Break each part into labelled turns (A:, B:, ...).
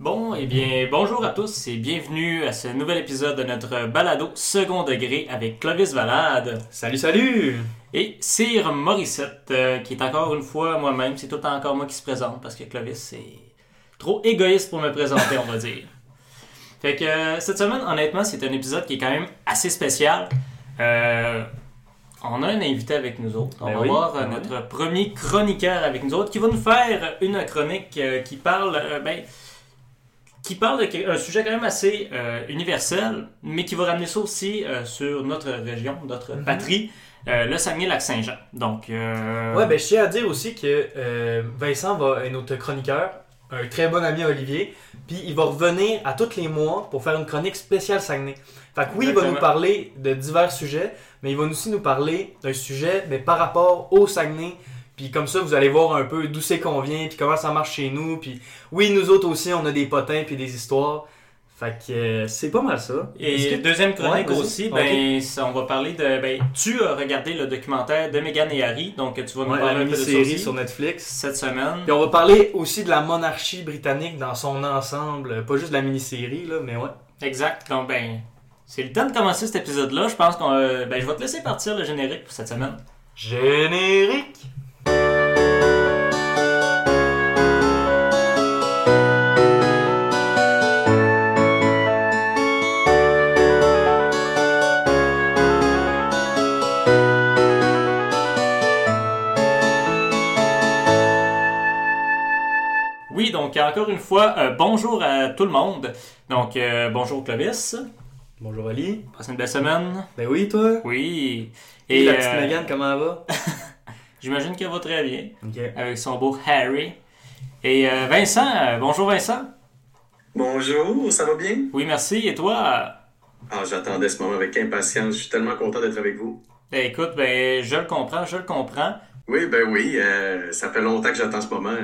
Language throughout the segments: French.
A: Bon, eh bien, bonjour à tous et bienvenue à ce nouvel épisode de notre balado second degré avec Clovis Valade
B: Salut, salut!
A: et Cyr Morissette, euh, qui est encore une fois moi-même. C'est tout le temps encore moi qui se présente parce que Clovis, c'est trop égoïste pour me présenter, on va dire. Fait que euh, cette semaine, honnêtement, c'est un épisode qui est quand même assez spécial. Euh, on a un invité avec nous autres. On
B: Ben
A: va
B: oui,
A: voir euh,
B: ben
A: notre premier chroniqueur avec nous autres qui va nous faire une chronique qui parle, ben, qui parle d'un sujet quand même assez euh, universel, mais qui va ramener ça aussi euh, sur notre région, notre
B: Mhm.
A: patrie, euh, le Saguenay-Lac-Saint-Jean. Donc,
B: Ouais, ben je tiens à dire aussi que Vincent va est notre chroniqueur, un très bon ami à Olivier, puis il va revenir à tous les mois pour faire une chronique spéciale Saguenay. Fait que oui, il va nous parler de divers sujets, mais il va aussi nous parler d'un sujet mais par rapport au Saguenay. Puis comme ça, vous allez voir un peu d'où c'est qu'on vient, puis comment ça marche chez nous. Puis oui, nous autres aussi, on a des potins puis des histoires. Fait que euh, c'est pas mal ça.
A: Et
B: que-
A: deuxième chronique
B: Ouais,
A: aussi, ben, on va parler de. Ben, tu as regardé le documentaire de Meghan et Harry, donc tu vas nous
B: Ouais,
A: parler
B: la
A: un peu de ça aussi
B: sur Netflix.
A: cette semaine.
B: Puis on va parler aussi de la monarchie britannique dans son ensemble, pas juste de la mini-série, là, mais ouais.
A: Exact. Donc, ben, c'est le temps de commencer cet épisode-là. Je pense qu'on. euh, ben, je vais te laisser partir le générique pour cette semaine.
B: Générique!
A: Donc, encore une fois, euh, bonjour à tout le monde. Donc, euh, bonjour Clovis.
B: Bonjour Ali.
A: Passez une belle semaine.
B: Ben oui, toi?
A: Oui.
B: Et, la petite
A: euh,
B: Megan, comment elle va?
A: J'imagine qu'elle va très bien.
B: Ok.
A: Avec son beau Harry. Et euh, Vincent, euh, bonjour Vincent.
C: Bonjour, ça va bien?
A: Oui, merci. Et toi?
C: Ah, j'attendais ce moment avec impatience. Je suis tellement content d'être avec vous.
A: Ben écoute, ben je le comprends, je le comprends.
C: Oui, ben oui, euh, ça fait longtemps que j'attends ce moment.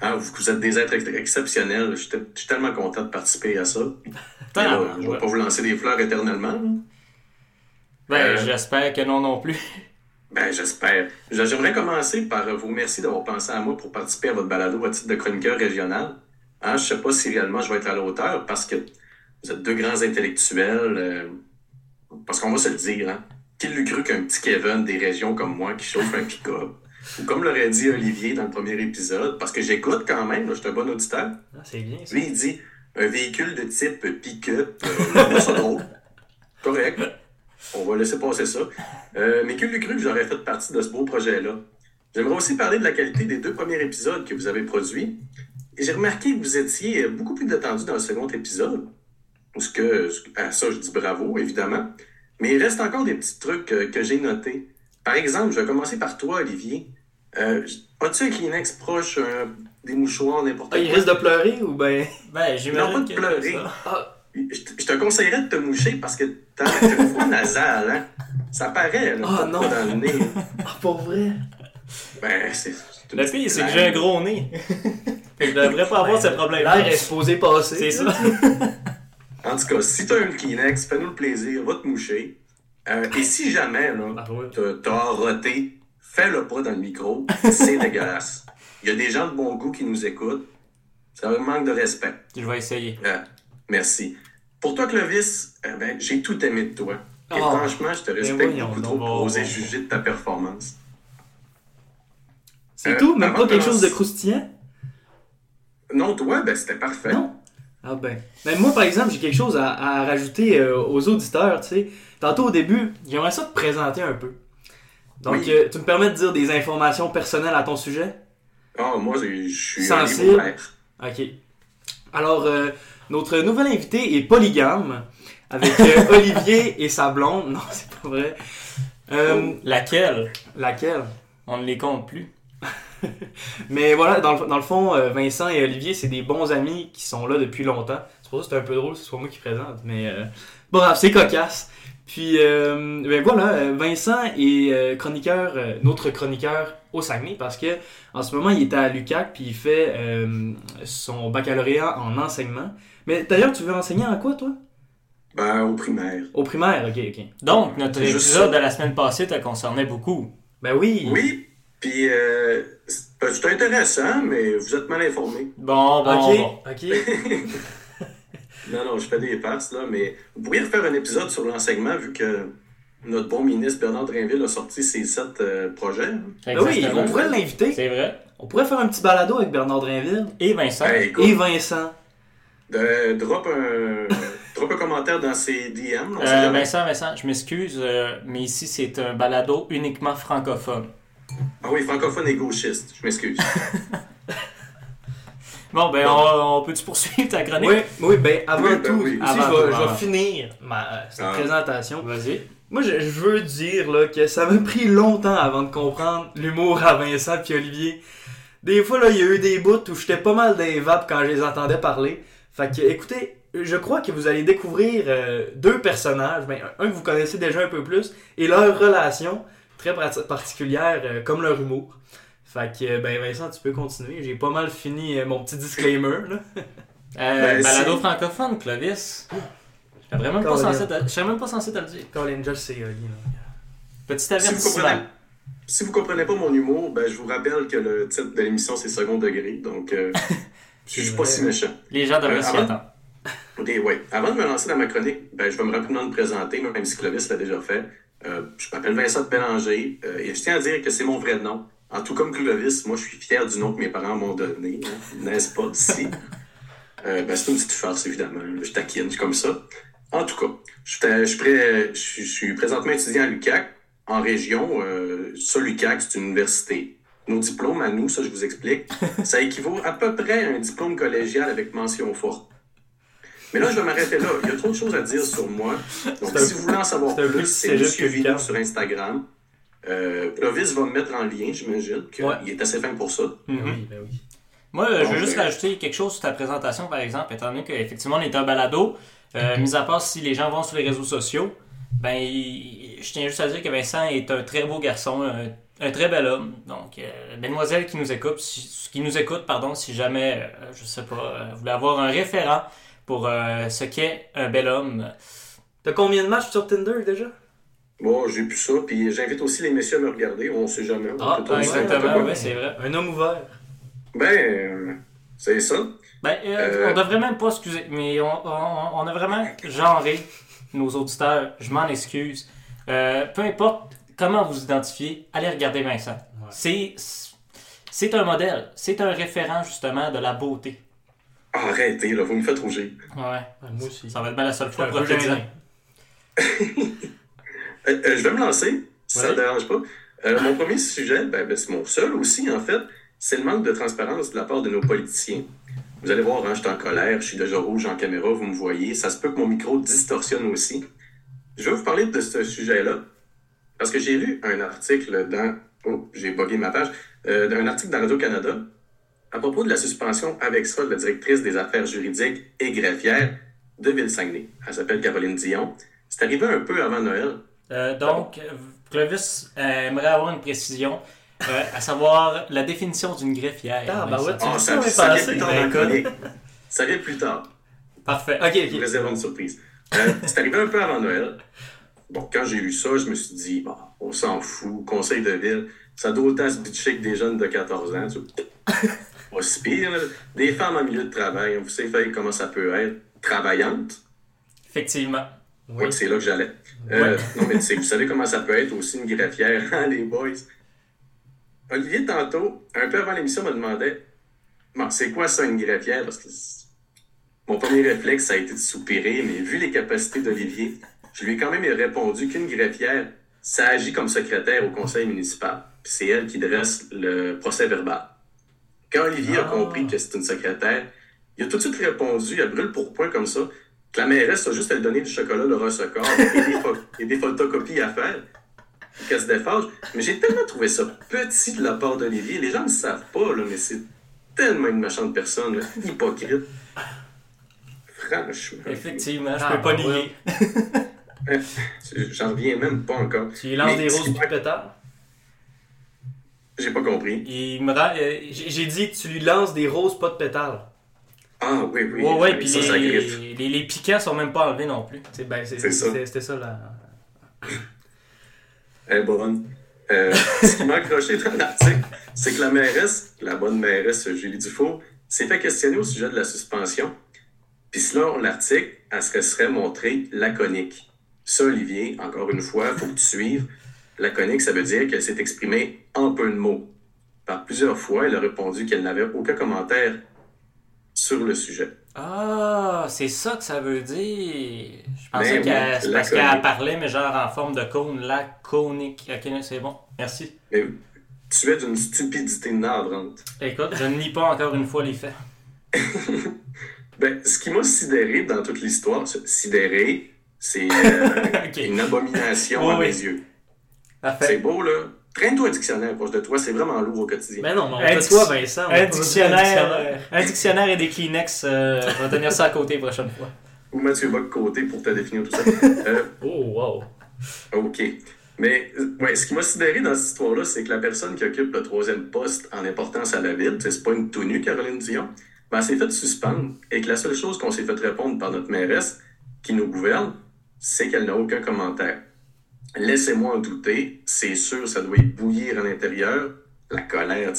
C: Hein, vous, vous êtes des êtres ex- exceptionnels. Je suis tellement content de participer à ça. Là, je ne vais
A: ouais.
C: pas vous lancer des fleurs éternellement.
A: Ben
C: Euh,
A: j'espère que non non plus.
C: Ben, j'espère. Je- J'aimerais commencer par vous remercier d'avoir pensé à moi pour participer à votre balado à titre de chroniqueur régional. Hein, je sais pas si réellement je vais être à la hauteur parce que vous êtes deux grands intellectuels. euh, parce qu'on va se le dire, hein. Qui l'eût cru qu'un petit Kevin des régions comme moi qui chauffe un pick-up? Ou comme l'aurait dit Olivier dans le premier épisode, parce que j'écoute quand même, je suis un bon auditeur.
B: Ah, c'est bien ça.
C: Lui, il dit un véhicule de type pick-up. Euh, drôle. Correct. On va laisser passer ça. Euh, mais qui l'eût cru que j'aurais fait partie de ce beau projet-là? J'aimerais aussi parler de la qualité des deux premiers épisodes que vous avez produits. J'ai remarqué que vous étiez beaucoup plus détendu dans le second épisode. Ce que, à ça, je dis bravo, évidemment. Mais il reste encore des petits trucs euh, que j'ai notés. Par exemple, je vais commencer par toi, Olivier. Euh, As-tu un Kleenex proche, euh, des mouchoirs, n'importe
B: Ah,
C: quoi?
B: il risque de pleurer ou ben?
A: Ben
C: Non,
A: j'imagine
C: pas de
A: que
C: pleurer.
B: Ah,
C: Je te, je te conseillerais de te moucher parce que t'as une voix nasale, hein? Ça paraît, là.
B: Ah,
C: t'as
B: non.
C: pas dans le nez.
B: ah, pour vrai?
C: Ben, c'est.
A: Le pire, c'est que j'ai un gros nez. Je devrais pas avoir ce problème.
B: L'air est supposé passer.
A: C'est ça.
C: En tout cas, si t'as une Kleenex, fais-nous le plaisir, va te moucher. Euh, et si jamais, là,
B: Ah, ouais.
C: t'as roté, fais-le pas dans le micro. C'est dégueulasse. Il y a des gens de bon goût qui nous écoutent. C'est un manque de respect.
A: Je vais essayer.
C: Euh, merci. Pour toi, Clovis, euh, ben, j'ai tout aimé de toi. Et
B: Oh,
C: franchement, je te respecte
B: voyons
C: beaucoup trop pour
A: Oh.
C: oser juger de ta performance.
B: C'est
C: Euh,
B: tout? Même
C: avant
B: pas quelque chose de croustillant?
C: Non, toi, ben, c'était parfait.
B: Non? Ah ben. Ben moi, par exemple, j'ai quelque chose à, à rajouter euh, aux auditeurs, tu sais. Tantôt au début, j'aimerais ça te présenter un peu. Donc,
C: Oui.
B: euh, tu me permets de dire des informations personnelles à ton sujet?
C: Ah, moi, je suis
B: Sensible. Ok. Alors, euh, notre nouvel invité est polygame, avec euh, Olivier et sa blonde. Non, c'est pas vrai. Euh,
A: Laquelle?
B: Laquelle?
A: On ne les compte plus.
B: Mais voilà, dans le, dans le fond, Vincent et Olivier, c'est des bons amis qui sont là depuis longtemps. C'est pour ça que c'est un peu drôle que ce soit moi qui présente, mais euh, bon, bref, c'est cocasse. Puis, euh, ben voilà, euh, Vincent est euh, chroniqueur, euh, notre chroniqueur au Saguenay, parce que en ce moment, il est à l'UQAC, puis il fait euh, son baccalauréat en enseignement. Mais d'ailleurs, tu veux enseigner en quoi, toi?
C: Ben, au primaire.
B: Au primaire, ok, ok.
A: Donc, notre épisode
C: ça.
A: de la semaine passée te concernait beaucoup.
B: Ben oui.
C: Oui, Puis, euh, c'est c'est intéressant, mais vous êtes mal informés.
A: Bon, bon,
B: ok,
A: bon.
B: ok.
C: Non, non, je fais des farces, là, mais vous pourriez refaire un épisode sur l'enseignement, vu que notre bon ministre Bernard Drinville a sorti ses sept euh, projets. hein.
B: Ben oui, on pourrait l'inviter.
A: C'est vrai.
B: On pourrait faire un petit balado avec Bernard Drinville
A: Et Vincent.
C: Ben, écoute,
B: et Vincent.
C: de- drop, un, drop un commentaire dans ses DM.
A: Euh. Vincent, Vincent, je m'excuse, euh, mais ici c'est un balado uniquement francophone.
C: Ah oui, francophone et gauchiste, je m'excuse.
A: Bon, ben, on, on peut-tu poursuivre ta chronique?
B: Oui, oui, ben avant
C: Oui, ben
B: tout,
C: oui.
B: aussi,
A: Avant
B: je, vais,
A: tout,
B: je vais
A: avant.
B: finir ma euh, cette
C: Ah.
B: présentation.
A: Vas-y.
B: Moi, je, je veux dire là, que ça m'a pris longtemps avant de comprendre l'humour à Vincent puis Olivier. Des fois, là, il y a eu des bouts où j'étais pas mal des vapes quand je les entendais parler. Fait que, écoutez, je crois que vous allez découvrir euh, deux personnages, ben, un que vous connaissez déjà un peu plus, et leur relation très particulière, euh, comme leur humour. Fait que, euh, ben, Vincent, tu peux continuer. J'ai pas mal fini euh, mon petit disclaimer. Là.
A: Euh,
C: Ben,
A: balado
C: si.
A: francophone, Clovis. Je serais même, pas censé te... même pas censé te le dire.
B: Colin Josh, c'est Oli. là.
A: Petit
C: Si vous,
A: avertissement.
C: comprenez, si vous comprenez pas mon humour, ben, je vous rappelle que le titre de l'émission, c'est second degré, donc euh, je suis pas si méchant.
A: Les gens devraient
C: Euh,
A: s'y attendre.
C: Ok, ouais. Avant de me lancer dans ma chronique, ben, je vais me rapidement me présenter, même si Clovis l'a déjà fait. Euh, je m'appelle Vincent de Bélanger euh, et je tiens à dire que c'est mon vrai nom. En tout comme Clovis, moi je suis fier du nom que mes parents m'ont donné, hein, n'est-ce pas, d'ici? Euh, ben, c'est une petite farce, évidemment. Je taquine, je suis comme ça. En tout cas, je suis, je suis prêt- je suis- je suis présentement étudiant à l'UQAC, en région. Euh, ça, l'UQAC, c'est une université. Nos diplômes à nous, ça, je vous explique, ça équivaut à peu près à un diplôme collégial avec mention forte. Mais là, je vais m'arrêter là. Il y a trop de choses à dire sur moi. Donc, si vous voulez en savoir plus, c'est Monsieur
B: Lucas.
C: sur Instagram. Euh, Clovis va me mettre en lien, j'imagine, qu'il
B: Ouais.
C: est assez fin pour ça.
A: Mhm.
B: Oui, ben oui.
A: Moi, euh, je veux juste
C: euh,
A: rajouter quelque chose sur ta présentation, par exemple, étant donné qu'effectivement, on est un balado. Euh, mis à part si les gens vont sur les réseaux sociaux, ben, il- je tiens juste à dire que Vincent est un très beau garçon, un, un très bel homme. Donc, euh, mesdemoiselles qui nous écoutent, si, qui nous écoutent, pardon, si jamais, euh, je sais pas, euh, vous voulez avoir un référent pour euh, ce qu'est un bel homme,
B: T'as combien de matchs sur Tinder déjà?
C: Bon, j'ai plus ça, puis j'invite aussi les messieurs à me regarder, on sait jamais.
B: Ah,
C: sur
A: exactement, ouais, c'est vrai.
B: Un homme ouvert.
C: Ben, c'est ça.
A: Ben, euh,
C: Euh,
A: on devrait même pas, excusez, mais on, on- on a vraiment genré nos auditeurs. Je m'en excuse. Euh, peu importe comment vous identifiez, allez regarder Vincent.
B: Ouais.
A: C'est c'est un modèle, c'est un référent justement de la beauté.
C: Arrêtez, là, vous me faites rougir.
A: Ouais.
B: Moi aussi.
A: Ça va être bien la seule fois prochaine.
B: gênant.
C: Euh, euh, je vais me lancer, si ça ne dérange pas. Euh, mon premier sujet, ben, ben, c'est mon seul aussi, en fait, c'est le manque de transparence de la part de nos politiciens. Vous allez voir, hein, je suis en colère, je suis déjà rouge en caméra, vous me voyez. Ça se peut que mon micro distorsionne aussi. Je vais vous parler de ce sujet-là parce que j'ai lu un article dans. Oh, j'ai bugué ma page. D'un article dans Radio-Canada à propos de la suspension avec ça de la directrice des affaires juridiques et greffières de Ville-Saguenay. Elle s'appelle Caroline Dion. C'est arrivé un peu avant Noël.
A: Euh, donc, Clovis euh, aimerait avoir une précision, euh, à savoir la définition d'une greffière.
B: Ah, bah
A: Vincent.
B: ouais, tu-
C: Ah,
B: dis
C: ça,
B: ça,
C: ça
B: pas
C: vient plus tard
A: ben.
C: Ça vient plus tard.
A: Parfait.
B: Ok,
C: Je vous
B: ok.
C: réserve une surprise. Euh, c'est arrivé un peu avant Noël. Bon, quand j'ai lu ça, je me suis dit, bon, on s'en fout, conseil de ville, ça doit autant se bitcher que des jeunes de 14 ans. Pas si pire. Des femmes en milieu de travail, vous savez comment ça peut être. Travaillantes.
A: Effectivement.
C: Ouais, c'est là que j'allais. Euh, Non, mais tu sais, vous savez comment ça peut être aussi une greffière, hein, les boys. Olivier, tantôt, un peu avant l'émission, me demandait Bon, c'est quoi ça, une greffière? Parce que mon premier réflexe, ça a été de soupirer, mais vu les capacités d'Olivier, je lui ai quand même répondu qu'une greffière, ça agit comme secrétaire au conseil municipal. Puis c'est elle qui dresse le procès verbal. Quand Olivier a
B: Ah.
C: compris que c'est une secrétaire, il a tout de suite répondu, à brûle pour point comme ça, la mairesse a juste à lui donner du chocolat Laura Secor et des, pho- et des photocopies à faire. Qu'elle se défage. Mais j'ai tellement trouvé ça petit de la part d'Olivier. Les gens ne le savent pas, là, mais c'est tellement une méchante personne, là, hypocrite. Franchement.
A: Effectivement, je
B: Ah,
A: peux pas
B: bah ouais.
A: nier.
C: J'en reviens même pas encore.
B: Tu lui lances
C: Mais
B: des roses plus pétards?
C: J'ai pas compris.
A: Il me rend. euh,
B: J'ai j'ai dit que tu lui lances des roses pas de pétales.
C: Ah oui, oui.
A: ouais, ouais, puis
C: griffe.
A: les, les, les piquants sont même pas enlevés non plus.
B: C'est ben, c'est-
C: ça.
B: c'était ça là.
C: Est bonne. Euh, ce qui m'a accroché dans l'article, c'est que la mairesse, la bonne mairesse Julie Dufault, s'est fait questionner au sujet de la suspension. Puis selon l'article, elle se serait montrée laconique. Ça, Olivier, encore une fois, faut que tu suives. Laconique, ça veut dire qu'elle s'est exprimée en peu de mots. Par plusieurs fois, elle a répondu qu'elle n'avait aucun commentaire sur le sujet.
A: Ah, c'est ça que ça veut dire. Je pensais qu'elle c'est parce qu'elle parlait, mais genre en forme de cône, laconique. Ok, c'est bon. Merci.
C: Mais tu es d'une stupidité navrante.
A: Écoute, je ne lis pas encore une fois les faits.
C: Ben, ce qui m'a sidéré dans toute l'histoire, sidéré, c'est euh, une abomination à
A: oui.
C: mes yeux. C'est beau, là. Traîne-toi un dictionnaire proche de toi, c'est vraiment lourd au quotidien.
B: Mais non, mais on toi, Vincent? on
A: Un dictionnaire, euh, un dictionnaire et des Kleenex, euh, je vais tenir ça à côté la prochaine fois.
C: Ou Mathieu Bock côté pour te définir tout ça. Euh,
B: Oh, wow.
C: OK. Mais ouais, ce qui m'a sidéré dans cette histoire-là, c'est que la personne qui occupe le troisième poste en importance à la ville, c'est pas une tout nue, Caroline Dion, ben, elle s'est fait suspendre et que la seule chose qu'on s'est fait répondre par notre mairesse, qui nous gouverne, c'est qu'elle n'a aucun commentaire. Laissez-moi en douter, c'est sûr, ça doit y bouillir à l'intérieur, la colère,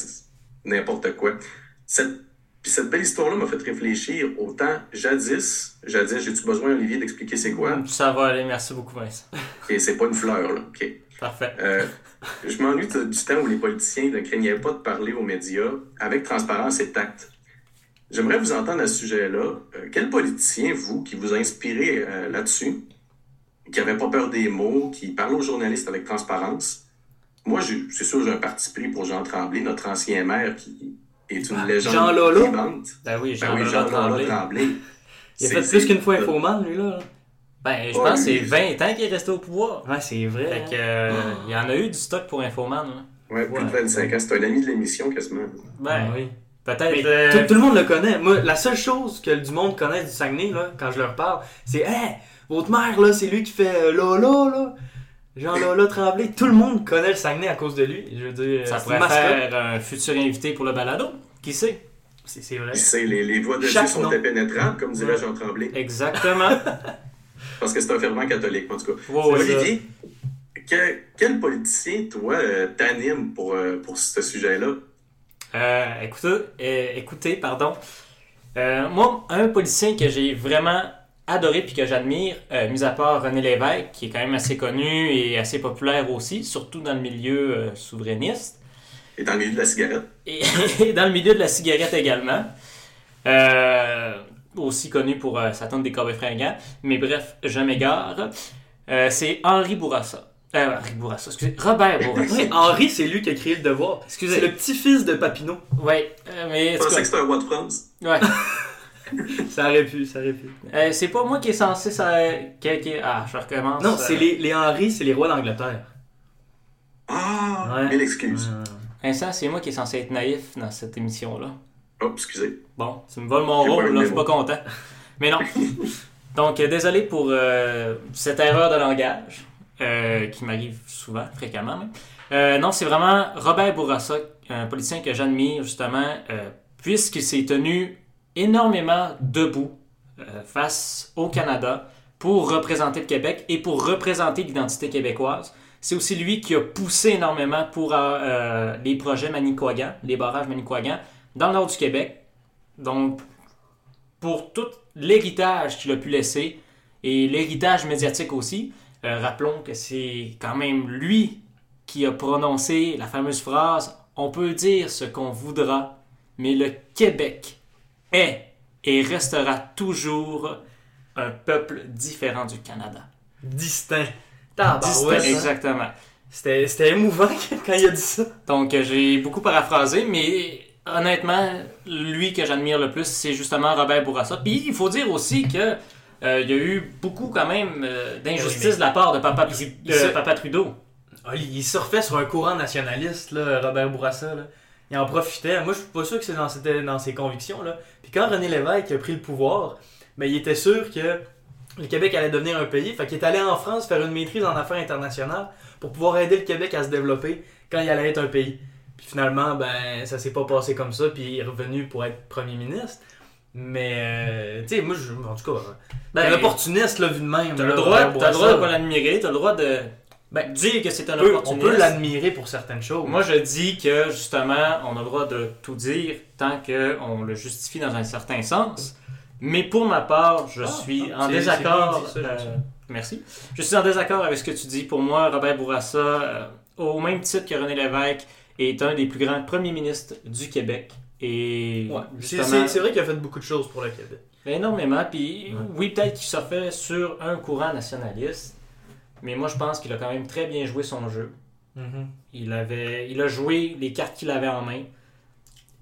C: n'importe quoi. Cette, puis cette belle histoire-là m'a fait réfléchir autant jadis, jadis, j'ai-tu besoin, Olivier, d'expliquer c'est quoi?
A: Ça va aller, merci beaucoup Vincent.
C: Et c'est pas une fleur, là, OK?
A: Parfait.
C: Euh, je m'ennuie du temps où les politiciens ne craignaient pas de parler aux médias avec transparence et tact. J'aimerais vous entendre à ce sujet-là. Euh, quel politicien, vous, qui vous a inspiré euh, là-dessus, qui n'avait pas peur des mots, qui parle aux journalistes avec transparence? Moi, c'est sûr, j'ai un parti pris pour Jean Tremblay, notre ancien maire, qui est une légende
B: Jean Lolo?
C: vivante.
A: Ben oui,
C: Ben
A: Jean
C: oui,
A: Jean
C: Jean
A: Tremblay.
C: Tremblay.
B: Il a
C: C'est-
B: fait plus qu'une fois infoman, lui, là.
A: Ben, je
C: Ouais,
A: pense que c'est
C: lui,
A: 20 ans qu'il est resté au pouvoir.
B: Ouais, c'est vrai.
A: Fait
B: hein.
A: que, euh, il y en a eu du stock pour Infoman. hein.
C: Ouais, plus de
B: Ouais.
C: 25 ans. C'est un ami de l'émission, quasiment.
A: Ben,
B: Ah oui.
A: peut-être.
B: Mais
A: euh,
B: tout, tout le monde le connaît. Moi, la seule chose que du monde connaît du Saguenay, là, quand je leur parle, c'est Hey, votre mère, là, c'est lui qui fait euh, Lola, là. Jean Lola Tremblay. Tout le monde connaît le Saguenay à cause de lui. Je veux dire,
A: ça
B: c'est
A: pourrait faire un futur invité pour le balado. Qui sait?
B: C'est c'est vrai.
C: Puis c'est les, les voix de Dieu sont impénétrables, comme dirait
B: Ouais.
C: Jean Tremblay.
A: Exactement.
C: Parce que c'est un fervent catholique, en tout cas.
A: Ouais,
C: Olivier, que- quel politicien, toi, euh, t'anime pour, euh, pour ce sujet-là?
A: Euh, écoutez, euh, écoutez, pardon. Euh, moi, un politicien que j'ai vraiment adoré puis que j'admire, euh, mis à part René Lévesque, qui est quand même assez connu et assez populaire aussi, surtout dans le milieu euh, souverainiste,
C: Et dans le milieu de la cigarette?
A: et, et dans le milieu de la cigarette également. Euh, aussi connu pour euh, sa tente des corbeaux fringants. Mais bref, je m'égare. Euh, c'est Henri Bourassa. Euh, Henri Bourassa, excusez. Robert Bourassa.
B: Oui, Henri, c'est lui qui a créé le devoir.
A: Excusez.
B: C'est le petit-fils de Papineau.
A: Ouais, euh, mais
C: Je pensais que c'était un de France.
A: ouais.
B: Ça aurait pu, ça aurait pu.
A: Euh, c'est pas moi qui est censé ça. Ah, je recommence.
B: Non,
A: Euh,
B: c'est les, les Henri, c'est les rois d'Angleterre.
C: Ah,
B: Ouais.
C: mille excuses.
A: Vincent, c'est moi qui est censé être naïf dans cette émission-là.
C: Oh, excusez.
A: Bon, tu me voles mon rôle, là, je suis pas content. Mais non. Donc, euh, désolé pour euh, cette erreur de langage, euh, qui m'arrive souvent, fréquemment même. Euh, non, c'est vraiment Robert Bourassa, un politicien que j'admire justement, euh, puisqu'il s'est tenu énormément debout euh, face au Canada pour représenter le Québec et pour représenter l'identité québécoise. C'est aussi lui qui a poussé énormément pour euh, euh, les projets Manicouagan, les barrages Manicouagan, dans le nord du Québec. Donc, pour tout l'héritage qu'il a pu laisser et l'héritage médiatique aussi, rappelons que c'est quand même lui qui a prononcé la fameuse phrase On peut dire ce qu'on voudra, mais le Québec est et restera toujours un peuple différent du Canada.
B: Distinct.
A: Distinct,
B: Tabarouette, hein?
A: exactement.
B: C'était émouvant quand il a dit ça.
A: Donc, euh, j'ai beaucoup paraphrasé, mais honnêtement, lui que j'admire le plus, c'est justement Robert Bourassa. Puis, il faut dire aussi que euh, il y a eu beaucoup, quand même, euh, d'injustice
B: Oui, mais-
A: de la part de Papa,
B: Il- il
A: Trudeau.
B: Ah, il il surfait sur un courant nationaliste, là, Robert Bourassa. Là. Il en profitait. Moi, je suis pas sûr que c'est dans, c'était dans ses convictions. Là. Puis quand René Lévesque a pris le pouvoir, ben, il était sûr que le Québec allait devenir un pays. Fait qu'il est allé en France faire une maîtrise en affaires internationales pour pouvoir aider le Québec à se développer quand il allait être un pays. Puis finalement, ben, ça s'est pas passé comme ça. Puis il est revenu pour être premier ministre. Mais, euh, tu sais, moi, je, en tout cas,
A: Ben,
B: un opportuniste, là, vu de même.
A: T'as le droit, t'as le droit de pas l'admirer, t'as le droit de Ben, dire que c'est un
B: On peut- on
A: opportuniste.
B: peut l'admirer pour certaines choses.
A: Moi, je dis que justement, on a le droit de tout dire tant qu'on le justifie dans un certain sens. Mais pour ma part, je
B: Ah,
A: suis
B: ah,
A: en désaccord.
B: bien ça,
A: euh, merci. Je suis en désaccord avec ce que tu dis. Pour moi, Robert Bourassa, euh, au même titre que René Lévesque, est un des plus grands premiers ministres du Québec. Et
B: Ouais. C'est
A: justement,
B: c'est- c'est vrai qu'il a fait beaucoup de choses pour le Québec.
A: énormément. Puis
B: Ouais.
A: oui, peut-être qu'il se fait sur un courant nationaliste. Mais moi, je pense qu'il a quand même très bien joué son jeu.
B: Mhm.
A: Il, avait, il a joué les cartes qu'il avait en main.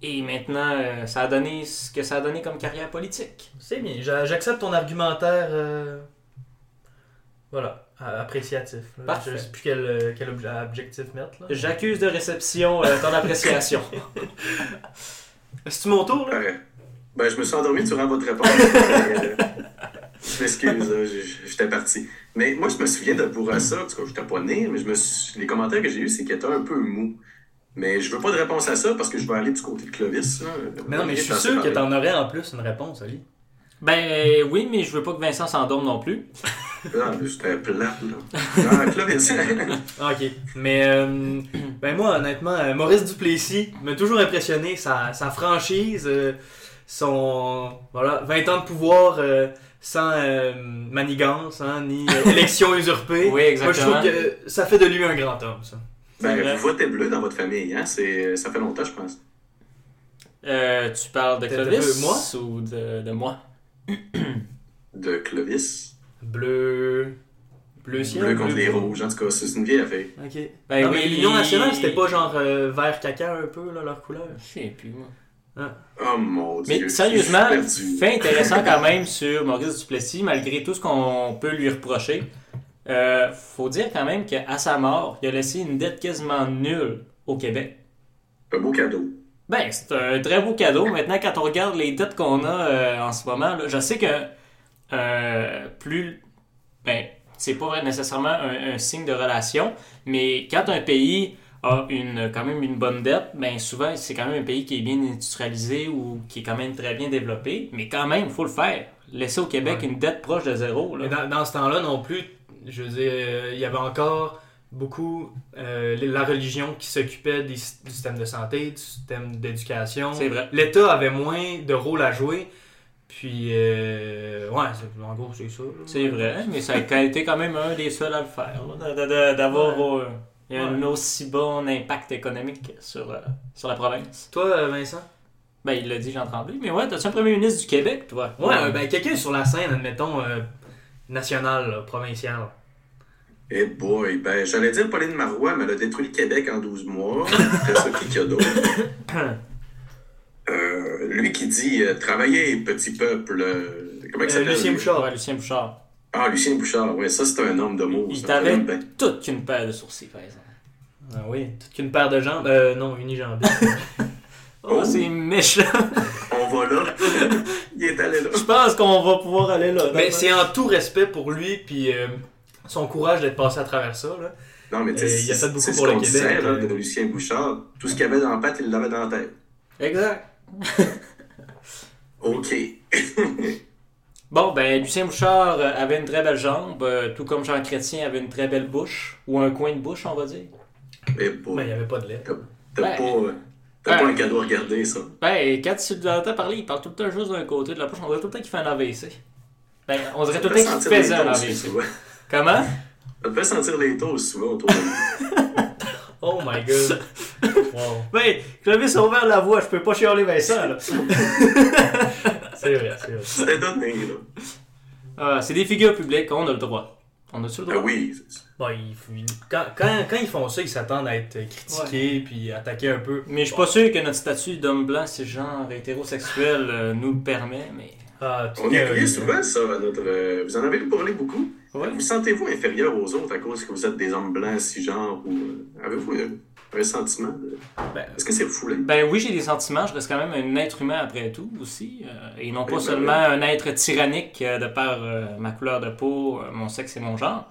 A: Et maintenant, euh, ça a donné ce que ça a donné comme carrière politique.
B: C'est bien, j'a- j'accepte ton argumentaire. euh, Voilà, appréciatif. là.
A: Parfait.
B: Je sais plus quel, euh, quel objectif mettre. là.
A: J'accuse de réception euh, ton appréciation.
B: C'est mon tour, là?
C: Ouais. Ben, je me suis endormi durant votre réponse. Je m'excuse, j'étais parti. Mais moi, je me souviens de Bourassa, parce que j'étais pas né, mais je me suis- les commentaires que j'ai eus, c'est qu'il était un peu mou. Mais je veux pas de réponse à ça parce que je vais aller du côté de Clovis. là.
B: Mais non, mais je suis sûr que t'en aurais en plus une réponse, Ali.
A: ben oui, mais je veux pas que Vincent s'endorme non plus.
C: Ah, c'était plat, là. Ah, Clovis.
B: Ok. Mais, euh, ben moi, honnêtement, euh, Maurice Duplessis m'a toujours impressionné. Sa, sa franchise, euh, son. Voilà, 20 ans de pouvoir euh, sans euh, manigance, hein, ni euh, élection usurpée.
A: Oui,
B: Moi, je
A: exactement.
B: trouve que ça fait de lui un grand homme, ça.
C: Ben, vous votez bleu dans votre famille, hein? C'est- Ça fait longtemps, je pense.
A: Euh, tu parles de Clovis
B: de moi?
A: ou de, de moi?
C: De Clovis.
B: Bleu. Bleu ciel.
C: Bleu contre les
B: bleu.
C: rouges. En tout cas, c'est une vieille affaire.
B: Ok.
A: Ben
B: non,
A: oui.
B: mais l'Union nationale, c'était pas genre euh, vert caca un peu, là, leur couleur.
A: Je sais plus, moi.
C: Oh mon dieu.
A: Mais sérieusement, fait intéressant quand même sur Maurice Duplessis, malgré tout ce qu'on peut lui reprocher. Euh, faut dire quand même qu'à sa mort, il a laissé une dette quasiment nulle au Québec.
C: Un beau cadeau.
A: Ben, c'est un très beau cadeau. Maintenant, quand on regarde les dettes qu'on a euh, en ce moment, là, je sais que euh, plus. Ben, c'est pas nécessairement un, un signe de relation, mais quand un pays a une, quand même une bonne dette, ben souvent, c'est quand même un pays qui est bien industrialisé ou qui est quand même très bien développé, mais quand même, il faut le faire. Laisser au Québec
B: Ouais.
A: une dette proche de zéro, là.
B: Mais dans, dans ce temps-là non plus, je veux dire, euh, il y avait encore beaucoup euh, la religion qui s'occupait du système de santé, du système d'éducation.
A: C'est vrai.
B: L'État avait moins de rôle à jouer. Puis, euh, ouais, c'est- en gros, c'est ça.
A: C'est vrai, mais ça a été quand même un des seuls à le faire, là, de- euh, un
B: Ouais.
A: aussi bon impact économique sur, euh, sur la province.
B: Toi, euh, Vincent?
A: Ben, il l'a dit, Jean Tremblay. Mais ouais, t'as-tu un premier ministre du Québec, toi?
B: Ouais, euh, ben, quelqu'un sur la scène, admettons, euh, nationale, provinciale.
C: Eh boy, ben j'allais dire Pauline Marois, mais elle a détruit le Québec en 12 mois. Ça, qui qu'il y a d'autre? Euh, lui qui dit euh, travailler, petit peuple. euh, comment il s'appelle?
B: Lucien? Bouchard.
A: Ouais, Lucien Bouchard.
C: Ah, Lucien Bouchard, ouais, ça c'est un homme de mots.
A: Il t'avait
C: bien.
A: toute qu'une paire de sourcils, par exemple.
B: Ah oui, toute qu'une paire de jambes. Euh, non, unijambiste.
A: Oh,
C: Oh.
A: c'est méchant.
C: On va là. il est allé là.
A: Je pense qu'on va pouvoir aller là.
B: Mais c'est en tout respect pour lui, puis euh, son courage d'être passé à travers ça, là.
C: Non, mais tu sais,
B: Euh, il a fait
C: c'est-
B: beaucoup pour le
C: qu'on
B: Québec,
C: disait, là,
B: euh.
C: de Lucien Bouchard. Tout ce qu'il avait dans la patte, il l'avait dans la tête.
A: Exact.
C: OK.
A: Bon, ben, Lucien Bouchard euh, avait une très belle jambe, euh, tout comme Jean Chrétien avait une très belle bouche, ou un coin de bouche, on va dire.
C: Mais bon,
B: il n'y avait pas de lait.
C: t'as
A: Ben,
C: pas, euh, t'as
A: ben.
C: pas un cadeau à regarder, ça.
A: Ben, quand tu l'entends parler, il parle tout le temps juste d'un côté de la bouche. On dirait tout le temps qu'il fait un AVC. Ben, on dirait tout le temps qu'il faisait un AVC.
C: souvent.
A: Comment?
C: Ça te fait sentir les toasts souvent autour de lui.
B: Oh my god. wow.
A: Ben, Clovis a ouvert la voie, je peux pas chialer Vincent, là.
B: C'est vrai, c'est vrai.
C: C'était donné, là.
A: Ah, c'est des figures publiques, on a le droit. On a-tu le
C: Ah
A: droit?
C: oui.
B: Bon, quand, quand, quand ils font ça, ils s'attendent à être critiqués puis attaqués un peu.
A: Mais je suis pas sûr que notre statut d'homme blanc, cisgenre, hétérosexuel euh, nous le permet, mais...
B: Ah,
C: On y
B: euh,
C: souvent, ça, à notre... euh, vous en avez parlé beaucoup.
A: Ouais.
C: Vous sentez-vous inférieur aux autres à cause que vous êtes des hommes blancs, cisgenres, ou... euh, Avez-vous un, sentiment de...
B: Ben,
C: Est-ce que c'est foulé?
A: Ben oui, j'ai des sentiments, je reste quand même un être humain après tout aussi, euh, et non pas
C: ben
A: seulement un être tyrannique euh, de par euh, ma couleur de peau, euh, mon sexe et mon genre.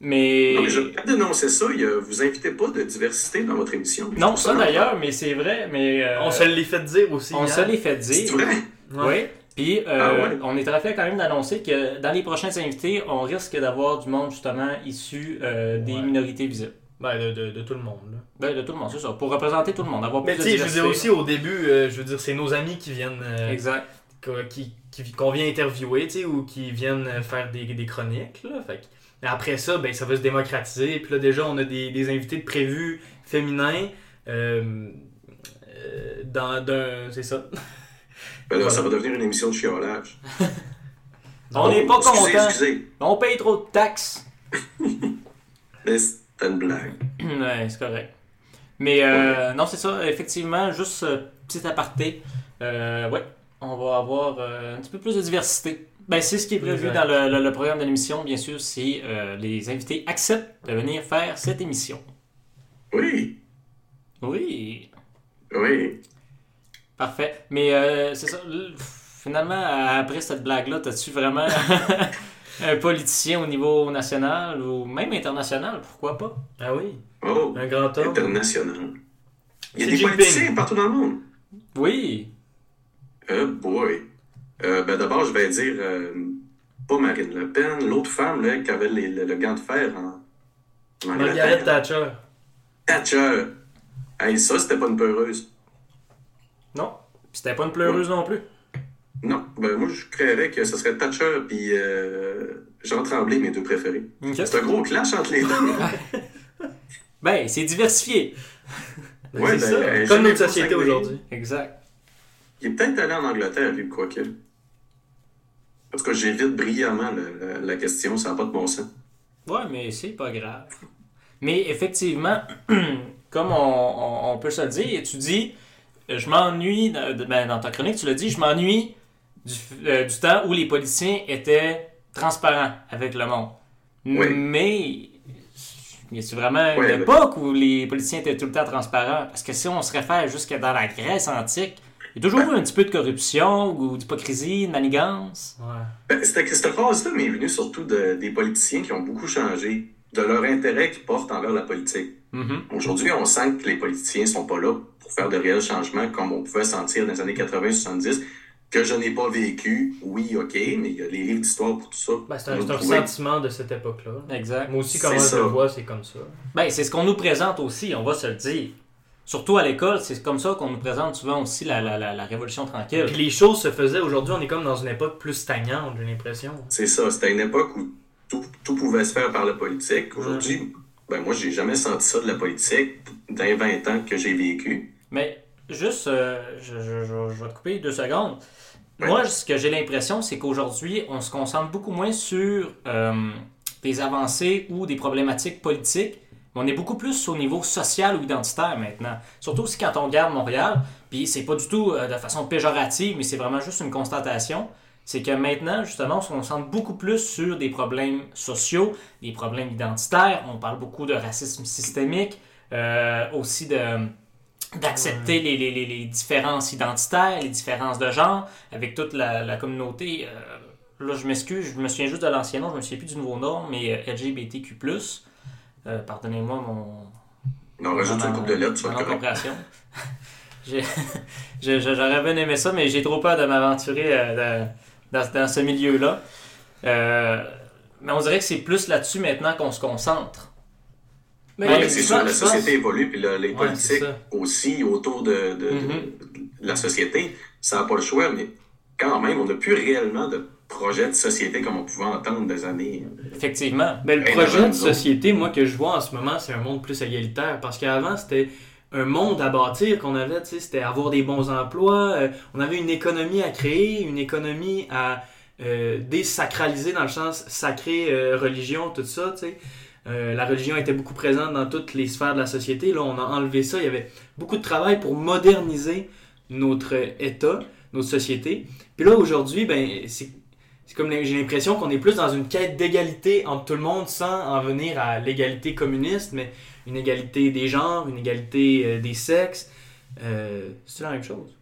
A: Mais...
C: Non, mais je vais pas dénoncer ça. Il vous invitez pas de diversité dans votre émission.
A: Non, ça d'ailleurs, mais c'est vrai, mais... euh,
B: on se l'est fait dire aussi.
A: on
B: hier.
A: se l'est fait
C: C'est
A: dire.
C: vrai?
B: Ouais.
A: Oui. Puis, euh,
C: Ah ouais?
A: on est très fiers quand même d'annoncer que dans les prochains invités, on risque d'avoir du monde justement issu euh, des
B: Ouais.
A: minorités visibles.
B: Ben, de, de, de tout le monde. Là.
A: Ben, de tout le monde, c'est ça. Pour représenter tout le monde, avoir plus
B: Mais
A: de
B: tu sais, je veux dire aussi au début, euh, je veux dire, c'est nos amis qui viennent. euh,
A: Exact.
B: qu'on- qui, qui- qu'on vient interviewer, tu sais, ou qui viennent euh, faire des, des chroniques, là. Fait que- après ça, ben, ça va se démocratiser. Puis là, déjà, on a des, des invités de prévus féminins. euh, dans d'un. C'est ça.
C: Ben là,
B: Voilà.
C: ça va devenir une émission de chiolage.
A: On n'est pas
C: excusez,
A: content.
C: Excusez,
A: On paye trop de taxes.
C: mais c'était une blague.
A: ouais, c'est correct. Mais euh, non, c'est ça, effectivement, juste euh, petit aparté. Euh, ouais, on va avoir euh, un petit peu plus de diversité. Ben, c'est ce qui est prévu
B: Exact.
A: dans le, le- le programme de l'émission, bien sûr, si euh, les invités acceptent de venir faire cette émission.
C: Oui,
A: Oui,
C: oui.
A: parfait. Mais euh, c'est ça, finalement, après cette blague-là, t'as-tu vraiment un politicien au niveau national ou même international, pourquoi pas?
B: Ah oui.
C: Oh,
B: Un grand homme.
C: international. Il y a des
B: Jinping.
C: politiciens partout dans le monde.
A: Oui,
C: Euh, boy. Euh, ben d'abord, je vais dire, euh, pas Marine Le Pen, l'autre femme là, qui avait les- le, le gant de fer en, en
B: Margaret. Thatcher.
C: Thatcher. Hey, ça, c'était pas une peureuse.
A: non. Puis C'était pas une pleureuse non plus.
C: Ben moi, je créerais que ce serait Thatcher puis euh, Jean Tremblay, mes deux préférés. C'est un gros clash entre les deux.
A: Ben, c'est diversifié.
B: Ben,
C: Ouais,
B: c'est
C: ben,
B: ça.
C: euh,
B: Comme notre société aujourd'hui.
A: Exact.
C: Il est peut-être allé en Angleterre, lui, quoi que. En tout cas, j'évite brillamment la, la- la question, ça n'a pas de bon sens.
A: Ouais, mais c'est pas grave. Mais effectivement, comme on, on- on peut se le dire, tu dis, je m'ennuie, ben, dans ta chronique, tu l'as dit, je m'ennuie du, euh, du temps où les politiciens étaient transparents avec le monde.
C: Oui.
A: Mais, y a-tu vraiment une époque où les politiciens étaient tout le temps transparents? Parce que si on se réfère jusque dans la Grèce antique, il y a toujours eu un petit peu de corruption ou d'hypocrisie, de manigance.
B: Ouais.
C: Ben, cette, cette phrase-là m'est venue surtout de- des politiciens qui ont beaucoup changé, de leur intérêt qu'ils portent envers la politique.
A: Mhm.
C: Aujourd'hui, on sent que les politiciens sont pas là pour faire de réels changements comme on pouvait sentir dans les années 80-70, que je n'ai pas vécu. Oui, ok, mais il y a les livres d'histoire pour tout ça.
B: Ben, c'est un, sentiment de cette époque-là.
A: Exact.
B: Moi aussi, comment je le vois, c'est comme ça.
A: Ben, c'est ce qu'on nous présente aussi, on va se le dire. Surtout à l'école, c'est comme ça qu'on nous présente souvent aussi la, la, la, la Révolution tranquille.
B: Puis les choses se faisaient. Aujourd'hui, on est comme dans une époque plus stagnante, j'ai l'impression.
C: C'est ça, c'était une époque où tout, tout pouvait se faire par la politique. Aujourd'hui, ben moi, j'ai jamais senti ça de la politique dans les 20 ans que j'ai vécu.
A: Mais juste, euh, je, je- je- je vais te couper deux secondes. Moi, ce que j'ai l'impression, c'est qu'aujourd'hui, on se concentre beaucoup moins sur euh, des avancées ou des problématiques politiques. On est beaucoup plus au niveau social ou identitaire maintenant. Surtout aussi quand on regarde Montréal, puis c'est pas du tout euh, de façon péjorative, mais c'est vraiment juste une constatation. C'est que maintenant, justement, on se concentre beaucoup plus sur des problèmes sociaux, des problèmes identitaires. On parle beaucoup de racisme systémique, aussi de d'accepter les, les- les- les différences identitaires, les différences de genre, avec toute la, la communauté. euh, là, je m'excuse, je me souviens juste de l'ancien nom, je me souviens plus du nouveau nom, mais euh, LGBTQ+. Euh, Pardonnez-moi mon...
C: On rajoute une coupe de lettres.
A: J'ai- je- je- J'aurais bien aimé ça, mais j'ai trop peur de m'aventurer euh, dans, dans- dans ce milieu-là. Euh, mais on dirait que c'est plus là-dessus maintenant qu'on se concentre.
B: Mais,
C: Ouais, mais c'est sûr, la société évolue, puis là, les
B: Ouais,
C: politiques aussi autour de, de-
A: Mhm.
C: de la société, ça n'a pas le choix, mais quand même, on n'a plus réellement de projet de société comme on pouvait entendre des années.
A: Effectivement.
B: Ben, le projet de société, moi, que je vois en ce moment, c'est un monde plus égalitaire. Parce qu'avant, c'était un monde à bâtir qu'on avait, tu sais, c'était avoir des bons emplois, euh, on avait une économie à créer, une économie à euh, désacraliser dans le sens sacré, euh, religion, tout ça, tu sais. Euh, la religion était beaucoup présente dans toutes les sphères de la société. Là, on a enlevé ça. Il y avait beaucoup de travail pour moderniser notre État, notre société. Puis là, aujourd'hui, ben, c'est comme j'ai l'impression qu'on est plus dans une quête d'égalité entre tout le monde sans en venir à l'égalité communiste, mais une égalité des genres, une égalité euh, des sexes. Euh, c'est la même chose?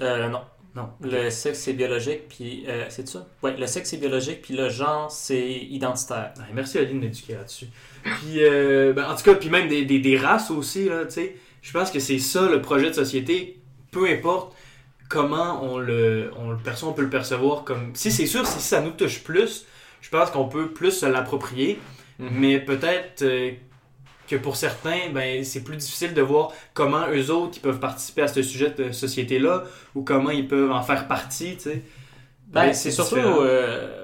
A: Euh, non.
B: Non.
A: Le sexe, c'est biologique, puis... euh, c'est ça? Ouais, le sexe, c'est biologique, puis le genre, c'est identitaire.
B: Ouais, merci Aline d'éduquer là-dessus. Puis, euh, ben, en tout cas, puis même des, des, des races aussi, là, tu sais. Je pense que c'est ça le projet de société, peu importe comment on le, on le perçoit, on peut le percevoir comme. Si c'est sûr, si ça nous touche plus, je pense qu'on peut plus se l'approprier.
A: Mhm.
B: Mais peut-être euh, que pour certains, ben, c'est plus difficile de voir comment eux autres ils peuvent participer à ce sujet de société-là ou comment ils peuvent en faire partie. tu sais.
A: Ben, c'est surtout euh,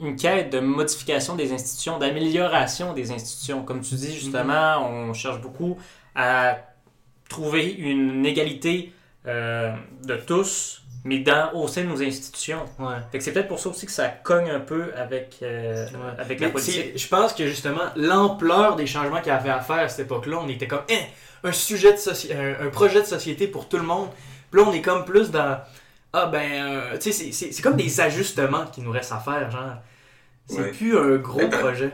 A: une quête de modification des institutions, d'amélioration des institutions. Comme tu dis, justement, on cherche beaucoup à trouver une égalité euh, de tous, mais dans, au sein de nos institutions.
B: Ouais.
A: Fait que c'est peut-être pour ça aussi que ça cogne un peu avec, euh,
B: Ouais.
A: avec la politique.
B: Je pense que justement, l'ampleur des changements qu'il y avait à faire à cette époque-là, on était comme Hein, un sujet de soci- un, un projet de société pour tout le monde. Puis là, on est comme plus dans Ah ben, euh, tu sais, c'est comme des ajustements qui nous restent à faire, genre. C'est
C: Ouais.
B: plus un gros projet.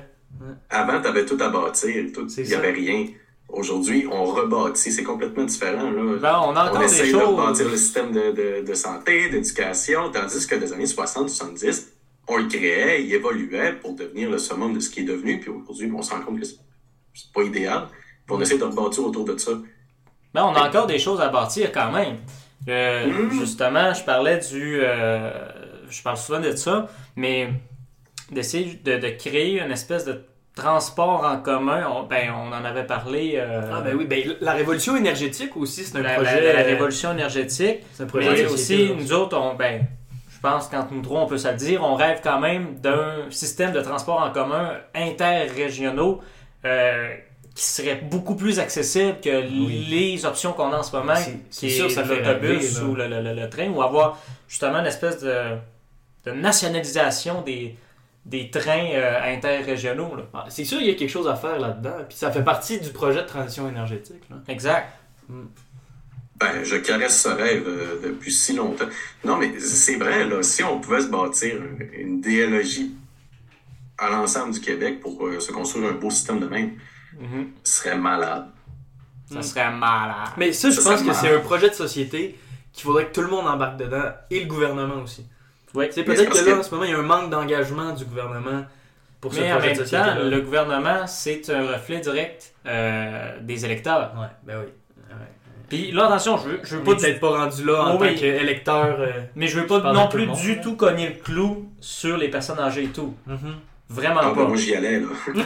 C: Avant, tu avais tout à bâtir, il n'y avait rien. Aujourd'hui, on rebâtit, c'est complètement différent. Là.
A: Ben, on a encore
C: on
A: des
C: essaie de
A: choses.
C: rebâtir le système de, de, de santé, d'éducation, tandis que des années 60-70, on le créait, il évoluait pour devenir le summum de ce qui est devenu, puis aujourd'hui, on se rend compte que c'est c'est pas idéal. Puis on essaie de rebâtir autour de ça.
A: Ben, on a encore des choses à bâtir quand même. Euh,
C: Mm.
A: Justement, je parlais du. euh, je parle souvent de ça, mais d'essayer de, de créer une espèce de transport en commun. On, ben, on en avait parlé. euh,
B: Ah ben oui, ben la révolution énergétique aussi, c'est un
A: la,
B: projet.
A: la- la révolution énergétique.
B: C'est un projet
A: Mais aussi, nous autres, on, ben, je pense qu'entre nous trois, on peut se le dire, on rêve quand même d'un système de transport en commun interrégionaux euh, qui serait beaucoup plus accessible que
B: Oui.
A: les options qu'on a en ce moment, qui
B: sûr,
A: est
B: ça
A: l'autobus ou le, le- le- le train, ou avoir justement une espèce de, de nationalisation des, des trains euh, interrégionaux.
B: Ah, C'est sûr, il y a quelque chose à faire là-dedans. Puis ça fait partie du projet de transition énergétique. Là.
A: Exact.
C: Ben, je caresse ce rêve euh, depuis si longtemps. Non, mais c'est vrai, là, si on pouvait se bâtir une, une idéologie à l'ensemble du Québec pour euh, se construire un beau système de même,
A: Mhm.
C: ce serait malade.
A: Ça
B: Mm.
A: serait malade.
B: Mais ça, je
C: Ça,
B: pense que c'est un projet de société qu'il faudrait que tout le monde embarque dedans et le gouvernement aussi.
A: Ouais.
B: C'est peut-être que là,
C: que-
B: en ce moment, il y a un manque d'engagement du gouvernement pour ce
A: Mais en
B: projet
A: même
B: de
A: temps,
B: société.
A: le gouvernement, c'est un reflet direct euh, des électeurs.
B: Ouais, ben oui.
A: Puis là, attention, je veux, je veux pas du-
B: peut-être pas rendu là en
A: Oui.
B: tant qu'électeur. euh,
A: mais je veux pas non plus du tout cogner le clou sur les personnes âgées et tout.
B: mhm.
A: Vraiment
C: Ah, ben,
A: pas.
C: moi, j'y allais, là.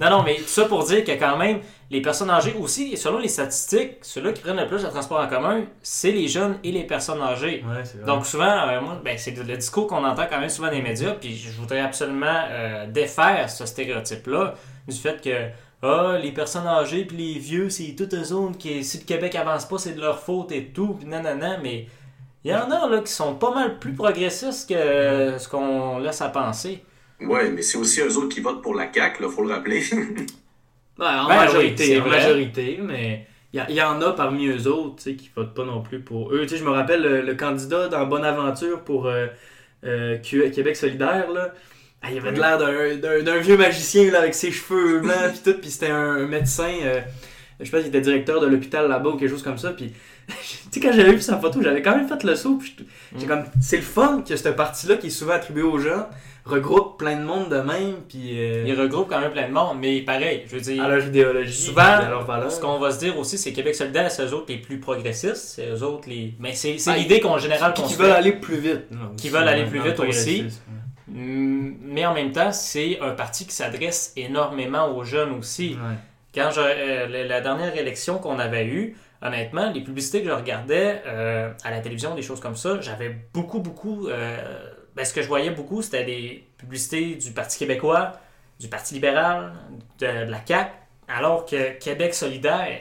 A: Non, non, mais ça pour dire que quand même, les personnes âgées aussi, selon les statistiques, ceux-là qui prennent le plus le transport en commun, c'est les jeunes et les personnes âgées.
B: Ouais, c'est vrai.
A: Donc souvent, euh, moi, ben, c'est le discours qu'on entend quand même souvent dans les médias, puis je voudrais absolument euh, défaire ce stéréotype-là du fait que ah, les personnes âgées puis les vieux, c'est toute eux autres qui, si le Québec avance pas, c'est de leur faute et tout, puis nanana, mais il y en a là qui sont pas mal plus progressistes que ce qu'on laisse à penser.
C: Ouais, mais c'est aussi eux autres qui votent pour la CAQ, là, faut le rappeler.
B: Ouais, en
A: Ben oui,
B: majorité,
A: c'est
B: en
A: vrai.
B: majorité, mais il y, il en a parmi eux autres tu sais, qui votent pas non plus pour eux. Tu sais, je me rappelle le, le candidat dans Bonaventure pour euh, euh, Québec solidaire, là. Ah, il avait de l'air d'un- d'un d'un vieux magicien là, avec ses cheveux blancs puis tout, puis c'était un médecin, euh, je pense qu'il était directeur de l'hôpital là-bas ou quelque chose comme ça, puis tu sais, quand j'avais vu sa photo, j'avais quand même fait le saut, puis j'étais
A: Mm.
B: comme, c'est le fun que cette partie-là qui est souvent attribuée aux gens regroupe plein de monde de même, puis euh,
A: Ils regroupent quand même plein de monde, mais pareil, je veux dire,
B: à leur idéologie,
A: Souvent,
B: à
A: ce qu'on va se dire aussi, c'est Québec solidaire, c'est eux autres les plus progressistes, c'est eux autres les... Mais c'est c'est
B: Ah,
A: l'idée qu'en général qu'on
B: qui veulent aller plus vite.
A: Qui veulent aller plus vite aussi. Mm, Mais en même temps, c'est un parti qui s'adresse énormément aux jeunes aussi.
B: Ouais.
A: Quand je, euh, la, la dernière élection qu'on avait eue, honnêtement, les publicités que je regardais euh, à la télévision, des choses comme ça, j'avais beaucoup, beaucoup. euh, ben, ce que je voyais beaucoup, c'était des publicités du Parti québécois, du Parti libéral, de, de la CAQ, alors que Québec solidaire,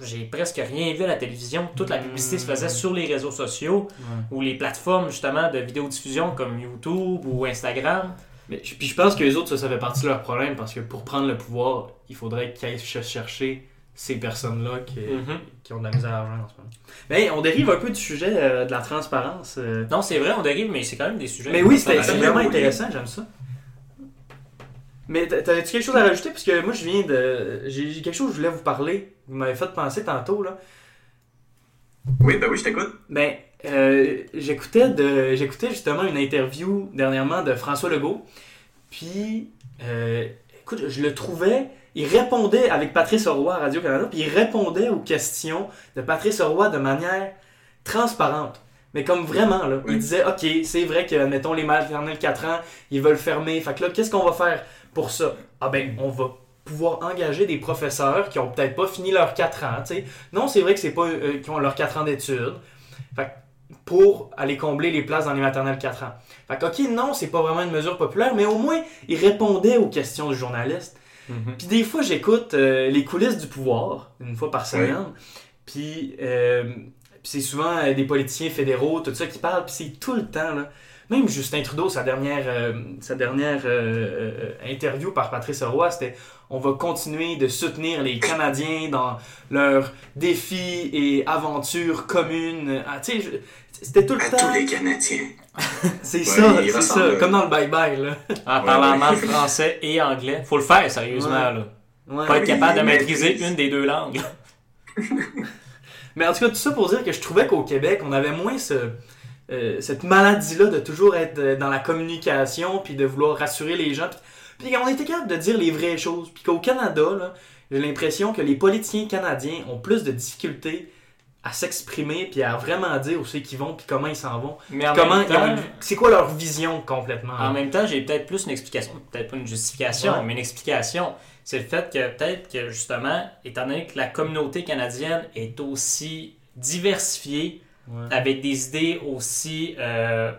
A: j'ai presque rien vu à la télévision. Toute la publicité se faisait
B: Mm.
A: sur les réseaux sociaux ou les plateformes justement de vidéodiffusion comme YouTube ou Instagram.
B: Mais, puis je pense que les autres, ça, ça fait partie de leur problème parce que pour prendre le pouvoir, il faudrait qu'ils aillent ch- chercher ces personnes-là qui,
A: Mhm.
B: qui ont de la misère à argent en ce moment. Mais on dérive un peu du sujet euh, de la transparence. euh.
A: Non, c'est vrai, on dérive, mais c'est quand même des sujets.
B: Mais oui, c'était c'est vraiment intéressant, j'aime ça. Mais t'a- t'avais-tu quelque chose à rajouter? Parce que moi, je viens de. J'ai quelque chose que je voulais vous parler. Vous m'avez fait penser tantôt, là.
C: oui, ben oui, je t'écoute.
B: Ben, euh, j'écoutais de, j'écoutais justement une interview dernièrement de François Legault. Puis, euh, écoute, je le trouvais, il répondait avec Patrice Roy à Radio-Canada, puis il répondait aux questions de Patrice Roy de manière transparente. Mais comme vraiment, là,
C: Oui.
B: il disait, OK, c'est vrai que, mettons, les maternelles 4 ans, ils veulent fermer. Fait que là, qu'est-ce qu'on va faire pour ça? Ah ben, on va pouvoir engager des professeurs qui ont peut-être pas fini leurs 4 ans, tu sais. Non, c'est vrai que c'est pas euh, qui ont leurs 4 ans d'études. Fait que pour aller combler les places dans les maternelles 4 ans. Fait que, OK, non, c'est pas vraiment une mesure populaire, mais au moins, il répondait aux questions du journaliste.
A: Mhm.
B: Puis des fois, j'écoute euh, les coulisses du pouvoir, une fois par semaine. Puis euh, puis c'est souvent euh, des politiciens fédéraux, tout ça qui parlent, puis c'est tout le temps, là. Même Justin Trudeau, sa dernière, euh, sa dernière interview par Patrice Roy, c'était on va continuer de soutenir les Canadiens dans leurs défis et aventures communes. Ah, c'était tout le
C: À
B: temps.
C: tous les Canadiens.
B: C'est
C: Ouais,
B: ça, c'est ça, comme dans le bye-bye, là.
A: En
C: Ouais,
A: parlant
C: ouais.
A: mal français et anglais. Faut le faire, sérieusement,
B: Ouais.
A: là.
B: Ouais.
A: Pas être
C: Oui,
A: capable de maîtriser une des deux langues.
B: Mais en tout cas, tout ça pour dire que je trouvais qu'au Québec, on avait moins ce, euh, cette maladie-là de toujours être euh, dans la communication, puis de vouloir rassurer les gens. Puis, puis on était capable de dire les vraies choses. Puis qu'au Canada, là, j'ai l'impression que les politiciens canadiens ont plus de difficultés à s'exprimer, puis à vraiment dire où c'est qu'ils vont, puis comment ils s'en vont.
A: Mais en
B: Comment
A: temps,
B: C'est quoi leur vision complètement? là.
A: en même temps, j'ai peut-être plus une explication. Peut-être pas une justification,
B: Ouais.
A: mais une explication. C'est le fait que peut-être que justement, étant donné que la communauté canadienne est aussi diversifiée,
B: Ouais.
A: avec des idées aussi euh,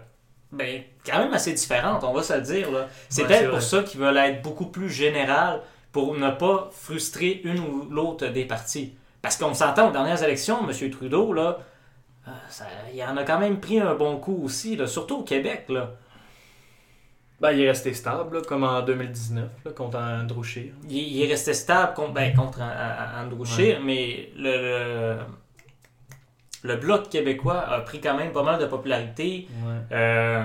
A: ben, quand même assez différentes, on va se le dire. là. C'est
B: Ouais,
A: peut-être pour ça qu'ils veulent être beaucoup plus général pour ne pas frustrer une ou l'autre des partis. Parce qu'on s'entend aux dernières élections, M. Trudeau, là, euh, ça- il en a quand même pris un bon coup aussi, là, surtout au Québec. Là.
B: Ben, il est resté stable, là, comme en 2019, là, contre Andrew Scheer.
A: Il, il est resté stable contre, ben, contre An- Andrew Scheer, mais le, le, le Bloc québécois a pris quand même pas mal de popularité.
B: Ouais.
A: Euh,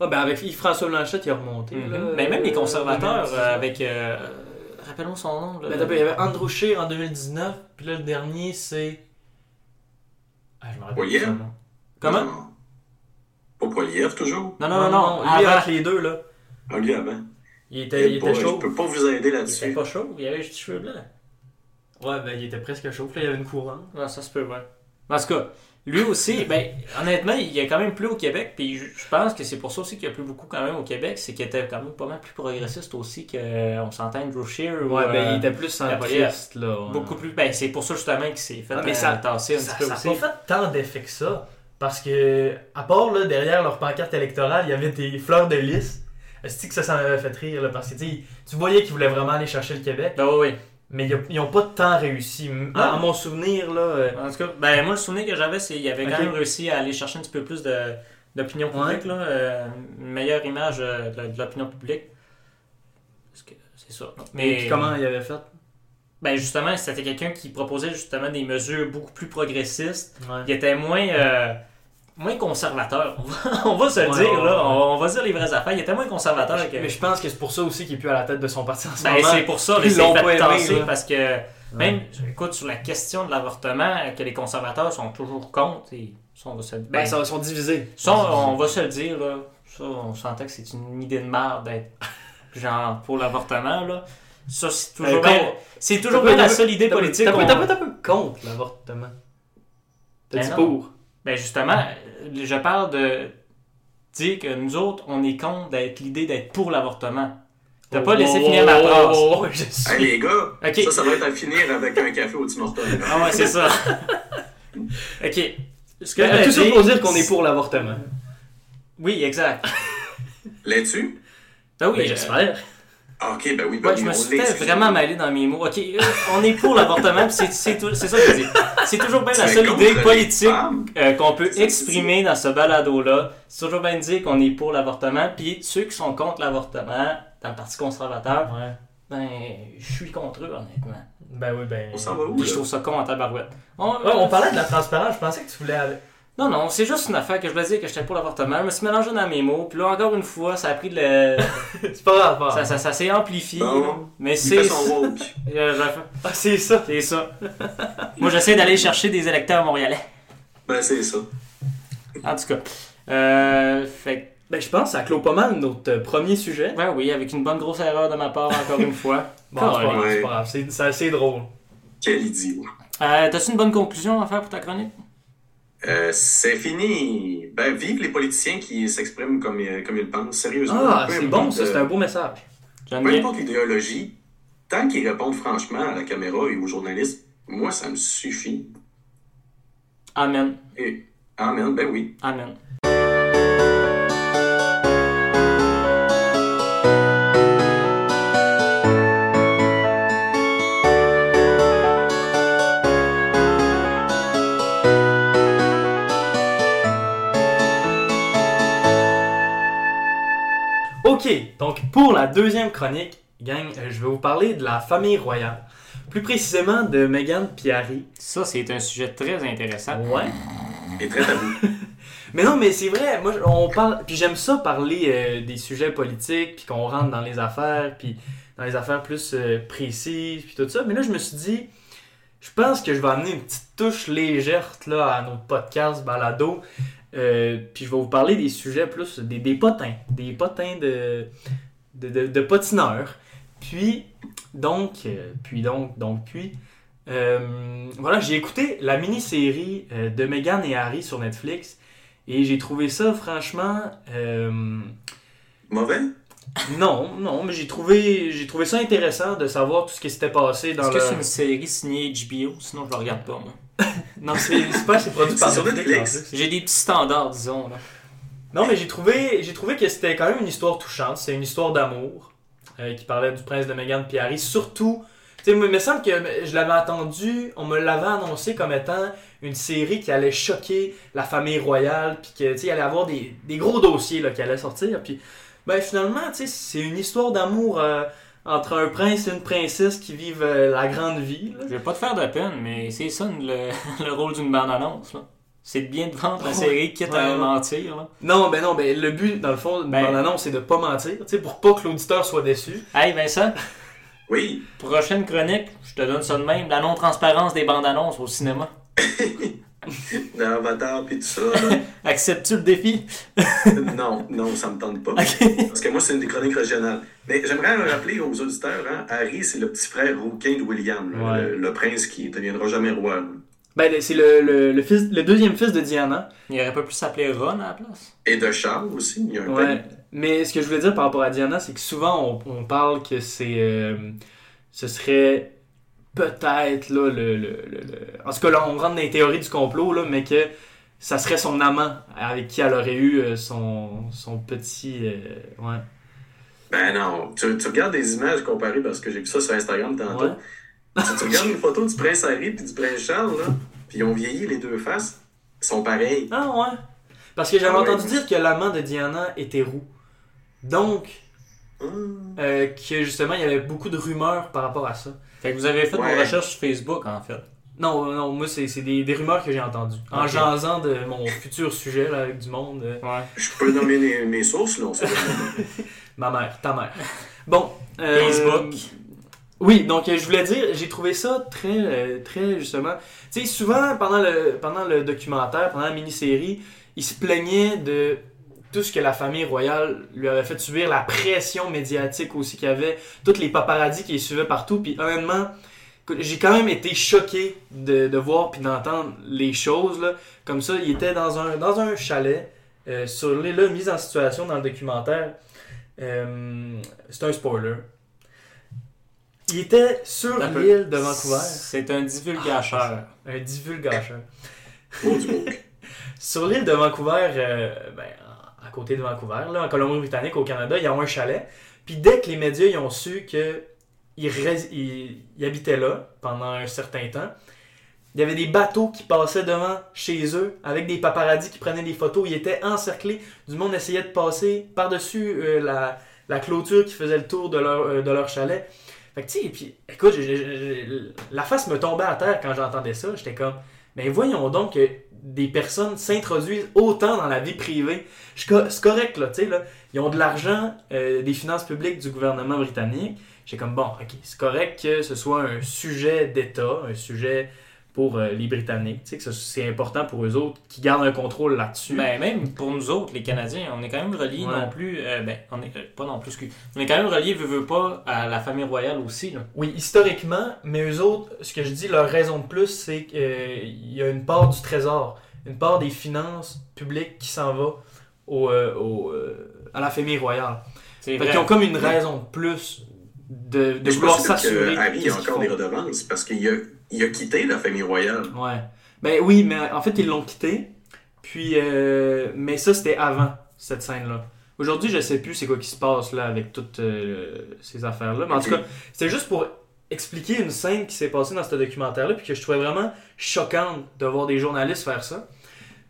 B: Ah, ben, avec Yves-François Blanchette, il a remonté.
A: Mhm.
B: là,
A: Mais même les conservateurs,
B: 2019.
A: euh, avec. euh, Rappelle-moi son nom. là.
B: D'abord, il y avait Andrew Scheer en 2019, puis là, le dernier, c'est. Ah, je me rappelle nom.
A: Comment?
C: Non. Pas Poilievre, toujours?
A: Non, non, non, non.
B: Lui,
A: avant.
B: entre les deux, là.
C: Ah, lui, avant.
B: Il était, il était chaud.
C: Je peux pas vous aider
A: Il était
C: là-dessus.
A: pas chaud, il avait juste des cheveux blancs.
B: Ouais, ben, il était presque chaud. Puis là, il y avait une couronne.
A: Ouais, ça se peut, ouais. En tout cas, lui aussi, ben, honnêtement, il a quand même plu au Québec, puis je, pense que c'est pour ça aussi qu'il a plu beaucoup quand même au Québec, c'est qu'il était quand même pas mal plus progressiste aussi qu'on s'entend Andrew Scheer. ou,
B: Ouais, ben,
A: euh,
B: il était plus centriste, là. ouais.
A: Beaucoup plus. Ben, c'est pour ça justement qu'il s'est fait
B: Ah, mais
A: euh,
B: ça-
A: tasser un
B: Ça
A: petit peu
B: n'a
A: aussi.
B: pas fait tant d'effet que ça. Parce que, à part là, derrière leur pancarte électorale, il y avait des fleurs de lys. Est-ce que ça s'en avait fait rire? Là, parce que tu voyais qu'ils voulaient vraiment aller chercher le Québec.
A: Ben oui, oui.
B: Mais ils n'ont pas tant réussi. À, à mon souvenir, là. euh,
A: En tout cas, ben moi le souvenir que j'avais, c'est qu'il avait quand même réussi à aller chercher un petit peu plus de d'opinion publique, là, euh, une meilleure image euh, de, de l'opinion publique. Parce que c'est ça.
B: Mais
A: Mais
B: puis comment il avait fait?
A: ben justement, c'était quelqu'un qui proposait justement des mesures beaucoup plus progressistes.
B: Ouais.
A: Il était moins moins conservateur. On va, se le
B: Ouais,
A: dire
B: ouais,
A: là,
B: ouais.
A: on, va dire les vraies affaires. Il était moins conservateur que.
B: Mais je pense que c'est pour ça aussi qu'il est plus à la tête de son parti en ce
A: Ben,
B: moment.
A: c'est pour ça,
B: l'ont
A: fait
B: aimé,
A: tasser parce que même, écoute, sur la question de l'avortement, que les conservateurs sont toujours contre, et ça, on va se,
B: Ben,
A: ben,
B: sont divisés.
A: ça, on, va se le dire, là. Ça, on sentait que c'est une idée de merde d'être genre pour l'avortement, là. Ça, c'est toujours
B: Euh,
A: bien, c'est toujours bien la seule idée politique.
B: T'as t'as pas contre l'avortement. T'as
A: Ben
B: dit pour.
A: Ben justement, je parle de dire que nous autres, on est contre d'être l'idée d'être pour l'avortement. T'as pas
B: Oh,
A: laissé
B: oh,
A: finir ma
B: oh,
A: phrase.
B: oh, oh, je suis-
C: Hey, les gars, ça, ça va être à finir avec un café au Tim Hortons.
A: Ah ouais, c'est ça. ok. Ce que
B: Ben,
A: je
B: Tout ça
A: dire-
B: pour dire qu'on est pour l'avortement.
A: Oui, exact.
C: Là-dessus?
A: Ben oui,
B: Ben,
A: euh,
B: j'espère.
C: Ah, ok, ben oui, ben
A: Ouais,
C: oui,
A: je me
C: on
A: suis fait vraiment mêler dans mes mots. Ok, euh, on est pour l'avortement, puis c'est c'est tout- c'est ça que je dis. C'est toujours bien la seule idée politique euh, qu'on peut exprimer dans ce balado-là. C'est toujours bien de dire qu'on est pour l'avortement, puis ceux qui sont contre l'avortement, dans le Parti conservateur,
B: Ouais.
A: ben, je suis contre eux, honnêtement.
B: Ben oui, ben.
C: On s'en va où,
A: je trouve ça con en tabarouette. On,
B: Ouais, on parlait de la transparence, je pensais que tu voulais aller.
A: Non, non, c'est juste une affaire que je voulais dire que j'étais pour l'avortement. Je me suis mélangé dans mes mots, puis là, encore une fois, ça a pris de le...
B: C'est pas grave, pas
A: ça,
B: grave.
A: ça, ça s'est amplifié.
C: Bon.
A: Mais c'est...
C: fait son woke.
A: Euh,
B: Ah, c'est ça.
A: C'est ça. Moi, j'essaie d'aller chercher des électeurs montréalais.
C: Ben, c'est ça.
A: En tout cas. Euh, fait
B: Ben, je pense que ça clôt pas mal notre euh, premier sujet.
A: ben oui, avec une bonne grosse erreur de ma part, encore une fois.
B: Bon, c'est pas grave,
C: Ouais.
B: c'est pas grave. C'est- C'est assez drôle.
C: Quel idiot.
A: Euh, T'as-tu une bonne conclusion à faire pour ta chronique?
C: Euh, c'est fini. Ben, vive les politiciens qui s'expriment comme, euh, comme ils pensent, sérieusement.
B: Ah, c'est bon, ça, c'est un beau message.
C: Peu importe l'idéologie, tant qu'ils répondent franchement à la caméra et aux journalistes, moi, ça me suffit.
A: Amen.
C: Et, amen, ben oui.
A: Amen.
B: Ok, donc pour la deuxième chronique, gang, euh, je vais vous parler de la famille royale. Plus précisément de Meghan et Harry.
A: Ça, c'est un sujet très intéressant.
B: Ouais.
C: Et très tabou.
B: Mais non, mais c'est vrai, moi, on parle. Puis j'aime ça parler euh, des sujets politiques, puis qu'on rentre dans les affaires, puis dans les affaires plus euh, précises, puis tout ça. Mais là, je me suis dit, je pense que je vais amener une petite touche légère là, à notre podcast balado. Euh, puis je vais vous parler des sujets plus des, des potins, des potins de, de, de, de patineurs. Puis, donc, euh, puis donc, donc, puis, euh, voilà, j'ai écouté la mini-série euh, de Meghan et Harry sur Netflix et j'ai trouvé ça franchement. euh,
C: Mauvais?
B: non, non, mais j'ai trouvé, j'ai trouvé ça intéressant de savoir tout ce qui s'était passé dans
A: Est-ce que
B: le.
A: c'est une série signée HBO? Sinon, je la regarde pas, moi.
B: Non, c'est pas, c'est produit par Netflix.
A: J'ai des petits standards, disons. Là.
B: Non, mais j'ai trouvé, j'ai trouvé que c'était quand même une histoire touchante. C'est une histoire d'amour euh, qui parlait du prince de Meghan et Harry. Surtout, tu sais, il me semble que je l'avais entendu, on me l'avait annoncé comme étant une série qui allait choquer la famille royale, puis que, tu allait avoir des, des gros dossiers là, qui allaient sortir. Puis, ben finalement, tu sais, c'est une histoire d'amour euh, entre un prince et une princesse qui vivent euh, la grande vie. là.
A: Je vais pas te faire de peine, mais c'est ça le, le rôle d'une bande-annonce. là. C'est de bien te vendre la série, quitte
B: Ouais,
A: à
B: ouais.
A: mentir. Là.
B: Non, ben non, ben le but, dans le fond, de
A: Ben-
B: mon annonce, c'est de pas mentir, tu sais, pour pas que l'auditeur soit déçu.
A: Hey Vincent,
C: Oui.
A: prochaine chronique, je te donne ça de même, la non-transparence des bandes-annonces au cinéma.
C: Dans Avatar puis tout ça.
A: Acceptes-tu le défi?
C: non, non, ça me tente pas. Parce que moi, c'est une des chroniques régionales. Mais j'aimerais rappeler aux auditeurs, hein, Harry, c'est le petit frère rouquin de William,
B: Ouais.
C: le, le prince qui ne deviendra jamais roi.
B: Ben, c'est le, le, le, fils, le deuxième fils de Diana.
A: Il aurait pas pu s'appeler Ron à la place?
C: Et de Charles aussi, il y a un
B: Ouais. Mais ce que je voulais dire par rapport à Diana, c'est que souvent on, on parle que c'est. euh, ce serait peut-être là le, le, le- le- En tout cas, là, on rentre dans les théories du complot, là, mais que ça serait son amant avec qui elle aurait eu euh, son, son petit. euh, ouais.
C: Ben non, tu, tu regardes des images comparées parce que j'ai vu ça sur Instagram tantôt.
B: Ouais.
C: Tu, tu regardes une photo du prince Harry puis du prince Charles, là, puis ils ont vieilli les deux faces. Ils sont pareils.
B: Ah ouais. Parce que j'avais
C: Ah ouais.
B: entendu dire que l'amant de Diana était roux. Donc,
C: Hum.
B: euh, que justement, il y avait beaucoup de rumeurs par rapport à ça.
A: Fait que vous avez fait
C: Ouais.
A: vos recherches sur Facebook, en fait.
B: Non, non, moi, c'est c'est des, des rumeurs que j'ai entendues. En
A: Ok.
B: jasant de mon futur sujet là, avec du monde. euh,
A: Ouais.
C: Je peux nommer mes, mes sources, là, on sait
B: ma mère, ta mère. Bon. euh,
A: Facebook.
B: Oui, donc euh, je voulais dire, j'ai trouvé ça très, euh, très justement. Tu sais, souvent pendant le, pendant le documentaire, pendant la mini-série, il se plaignait de tout ce que la famille royale lui avait fait subir, la pression médiatique aussi qu'il y avait, toutes les paparazzis qui les suivaient partout. Puis honnêtement, j'ai quand même été choqué de, de voir puis d'entendre les choses. Là. Comme ça, il était dans un, dans un chalet, euh, sur l'île, là, mise en situation dans le documentaire. Euh, c'est un spoiler. Il était sur
A: Un
B: l'île de Vancouver,
A: C'est un divulgateur.
B: un divulgateur.
C: Mot du bouc.
B: Sur l'île de Vancouver, euh, ben, côté de Vancouver, là, en Colombie-Britannique, au Canada, il y a un chalet. Puis dès que les médias ils ont su qu'il il, il habitait là pendant un certain temps, il y avait des bateaux qui passaient devant chez eux avec des paparazzis qui prenaient des photos. Ils étaient encerclés. Du monde essayait de passer par-dessus euh, la, clôture qui faisait le tour de leur, euh, chalet. Fait que tu sais, écoute, la face me tombait à terre quand j'entendais ça. J'étais comme, mais voyons donc que des personnes s'introduisent autant dans la vie privée. C'est correct, là, tu sais, là. Ils ont de l'argent euh, des finances publiques du gouvernement britannique. J'ai comme, bon, ok, c'est correct que ce soit un sujet d'État, un sujet pour euh, les Britanniques, tu sais, c'est important pour eux autres qui gardent un contrôle là-dessus.
A: Ben, même pour nous autres, les Canadiens, on est quand même reliés
B: Ouais.
A: non plus. euh, ben, on est euh, pas non plus. On est quand même reliés, veux, veux pas, à la famille royale aussi. Là.
B: Oui, historiquement, mais eux autres, ce que je dis, leur raison de plus, c'est qu'il y a une part du trésor une part des finances publiques qui s'en va au, euh, au, euh, à la famille royale.
A: C'est
B: Fait
A: vrai.
B: qu'ils ont comme une raison de plus de, de
C: Mais je
B: vouloir s'assurer.
C: Harry a encore des redevances parce qu'il a, il a quitté la famille royale.
B: Ouais. Ben oui, mais en fait, ils l'ont quitté. Puis, euh, mais ça, c'était avant cette scène-là. Aujourd'hui, je sais plus c'est quoi qui se passe là avec toutes euh, ces affaires-là. Mais en tout cas, c'était juste pour expliquer une scène qui s'est passée dans ce documentaire-là, puis que je trouvais vraiment choquante de voir des journalistes faire ça.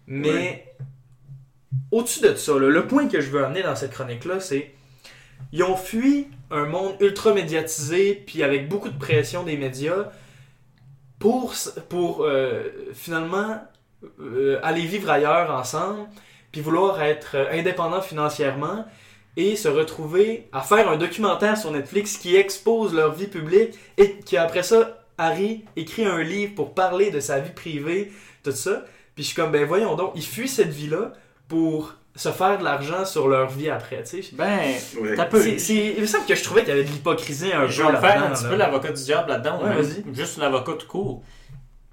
B: Mais au-dessus de ça, là, le point que je veux amener dans cette chronique-là, c'est ils ont fui un monde ultra médiatisé, puis avec beaucoup de pression des médias, pour, euh, finalement euh, aller vivre ailleurs ensemble, puis vouloir être euh, indépendant financièrement et se retrouver à faire un documentaire sur Netflix qui expose leur vie publique et qui après ça, Harry écrit un livre pour parler de sa vie privée, tout ça. Puis je suis comme, ben voyons donc, ils fuient cette vie-là pour se faire de l'argent sur leur vie après, tu sais.
A: Ben, t'as peu.
B: C'est- c'est- Il me semble que je trouvais qu'il y avait de l'hypocrisie un
A: Je
B: peu
A: vais me faire un
B: là-dedans,
A: petit
B: là.
A: peu l'avocat du diable là-dedans.
B: Ouais, vas-y.
A: Juste l'avocat tout court.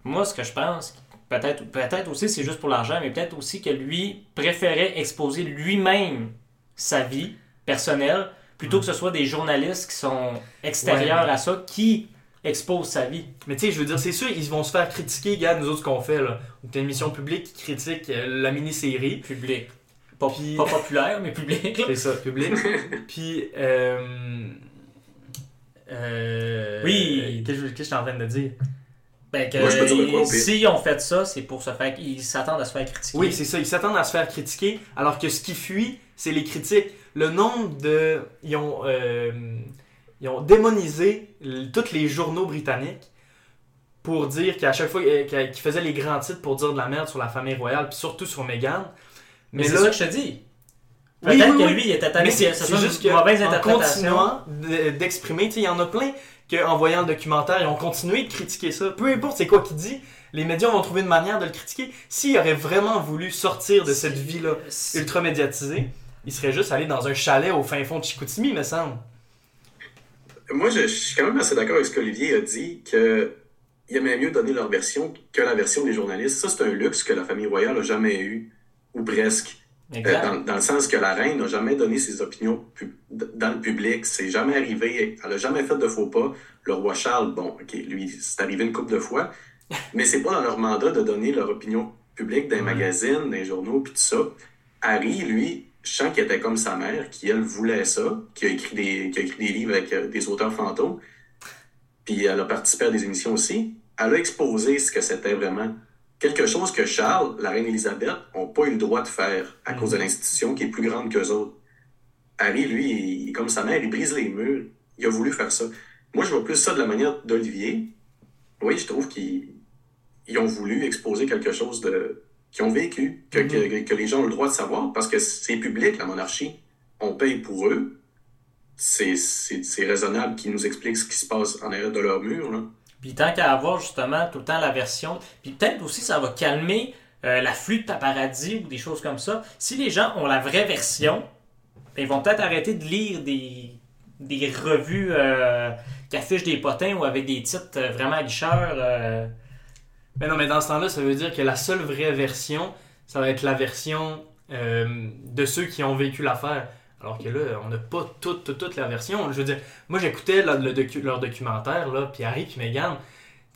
A: Moi, ce que je pense, peut-être peut aussi c'est juste pour l'argent, mais peut-être aussi que lui préférait exposer lui-même sa vie personnelle plutôt que ce soit des journalistes qui sont extérieurs
B: Ouais.
A: à ça qui exposent sa vie.
B: Mais tu sais, je veux dire, c'est sûr, ils vont se faire critiquer, regarde, nous autres, ce qu'on fait, là. On une émission publique qui critique euh, la mini-série.
A: Public. Pas,
B: Puis-
A: pas populaire, mais public. là.
B: C'est ça, public. Puis, euh... euh,
A: Oui.
B: Qu'est-ce que qu'est-ce que je suis en train de dire?
A: Ben, que,
C: Moi, je peux dire de quoi, au pire?
A: s'ils ont fait ça, c'est pour se faire. Ils s'attendent à se faire critiquer.
B: Oui, c'est ça. Ils s'attendent à se faire critiquer, alors que ce qui fuit, c'est les critiques. Le nombre de. Ils ont, euh, ils ont démonisé l- tous les journaux britanniques pour dire qu'à chaque fois euh, qu'ils qu'ils faisaient les grands titres pour dire de la merde sur la famille royale, puis surtout sur Meghan.
A: Mais
B: Mais
A: c'est
B: là,
A: ça que je te dis.
B: Oui,
A: Peut-être
B: oui,
A: que
B: oui.
A: lui, il était tanné
B: Mais
A: que
B: c'est juste que
A: mauvaise
B: en continuant de- d'exprimer, tu sais, il y en a plein que en voyant le documentaire, ils ont continué de critiquer ça. Peu importe c'est quoi qu'il dit, les médias vont trouver une manière de le critiquer. S'il aurait vraiment voulu sortir de cette vie-là ultra médiatisée, il serait juste allé dans un chalet au fin fond de Chicoutimi, me semble.
C: Moi, je, je suis quand même assez d'accord avec ce qu'Olivier a dit, que il aimait mieux donner leur version que la version des journalistes. Ça, c'est un luxe que la famille royale n'a jamais eu, ou presque. Euh, dans, dans le sens que la reine n'a jamais donné ses opinions dans le public. C'est jamais arrivé. Elle n'a jamais fait de faux pas. Le roi Charles, bon, OK, lui, c'est arrivé une couple de fois. Mais c'est pas dans leur mandat de donner leur opinion publique dans les magazines, dans les journaux, puis tout ça. Harry, lui, je sens qu'il était comme sa mère, qui, elle, voulait ça, qui a écrit des, qui a écrit des livres avec euh, des auteurs fantômes. Puis elle a participé à des émissions aussi. Elle a exposé ce que c'était vraiment quelque chose que Charles, la reine Élisabeth, n'ont pas eu le droit de faire à
B: Mhm.
C: cause de l'institution qui est plus grande qu'eux autres. Harry, lui, il- comme sa mère, il brise les murs. Il a voulu faire ça. Moi, je vois plus ça de la manière d'Olivier. Oui, je trouve qu'ils ils ont voulu exposer quelque chose de qu'ils ont vécu, que,
B: Mhm.
C: que, que les gens ont le droit de savoir, parce que c'est public, la monarchie. On paye pour eux. C'est raisonnable qu'ils nous expliquent ce qui se passe en arrière de leur mur. Là.
A: Puis tant qu'à avoir justement tout le temps la version, puis peut-être aussi ça va calmer euh, l'afflux de paparazzi ou des choses comme ça. Si les gens ont la vraie version, ben, ils vont peut-être arrêter de lire des, revues euh, qui affichent des potins ou avec des titres euh, vraiment licheurs.
B: Mais non, mais dans ce temps-là, ça veut dire que la seule vraie version, ça va être la version de ceux qui ont vécu l'affaire. Alors que là, on n'a pas toute, toute, toute la version. Je veux dire, moi j'écoutais leur documentaire, là, puis Harry puis Meghan,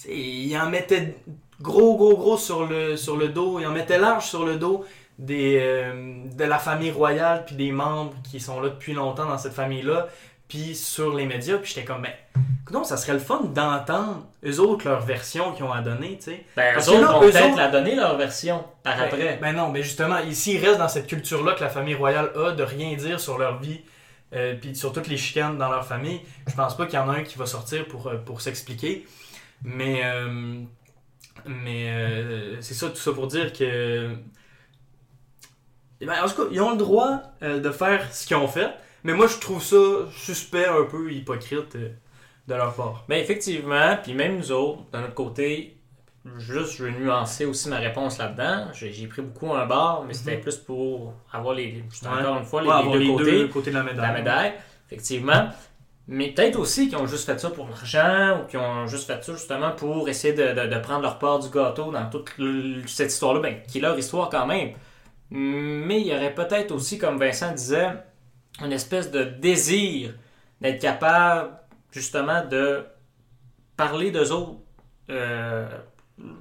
B: ils en mettaient gros, gros, gros sur le, sur le dos, ils en mettaient large sur le dos euh, de la famille royale, puis des membres qui sont là depuis longtemps dans cette famille-là, puis sur les médias, puis j'étais comme, ben, donc ça serait le fun d'entendre eux autres leur version qu'ils ont à donner, tu sais.
A: Ben,
B: Parce
A: eux autres
B: là,
A: vont
B: eux
A: peut-être
B: autres-
A: la donner leur version par
B: Ben,
A: après.
B: Ben non, mais justement, ici, ils restent dans cette culture-là que la famille royale a de rien dire sur leur vie, euh, puis sur toutes les chicanes dans leur famille. Je pense pas qu'il y en a un qui va sortir pour, euh, pour s'expliquer. Mais, euh, mais euh, c'est ça, tout ça pour dire que. Ben, en tout cas, ils ont le droit de faire ce qu'ils ont fait, mais moi je trouve ça suspect, un peu hypocrite euh, de leur part.
A: Ben effectivement, puis même nous autres, de notre côté, juste je veux nuancer aussi ma réponse là-dedans. J'ai pris beaucoup un bar, mais c'était
B: Mhm.
A: plus pour avoir les,
B: Ouais.
A: encore une fois les,
B: Ouais,
A: les
B: avoir
A: deux
B: les
A: côtés
B: deux côtés de la
A: de
B: médaille.
A: la médaille. Effectivement. Mais peut-être aussi qu'ils ont juste fait ça pour l'argent ou qu'ils ont juste fait ça justement pour essayer de, de- de prendre leur part du gâteau dans toute cette histoire-là, ben, qui est leur histoire quand même. Mais il y aurait peut-être aussi, comme Vincent disait, une espèce de désir d'être capable justement de parler d'eux autres. Euh,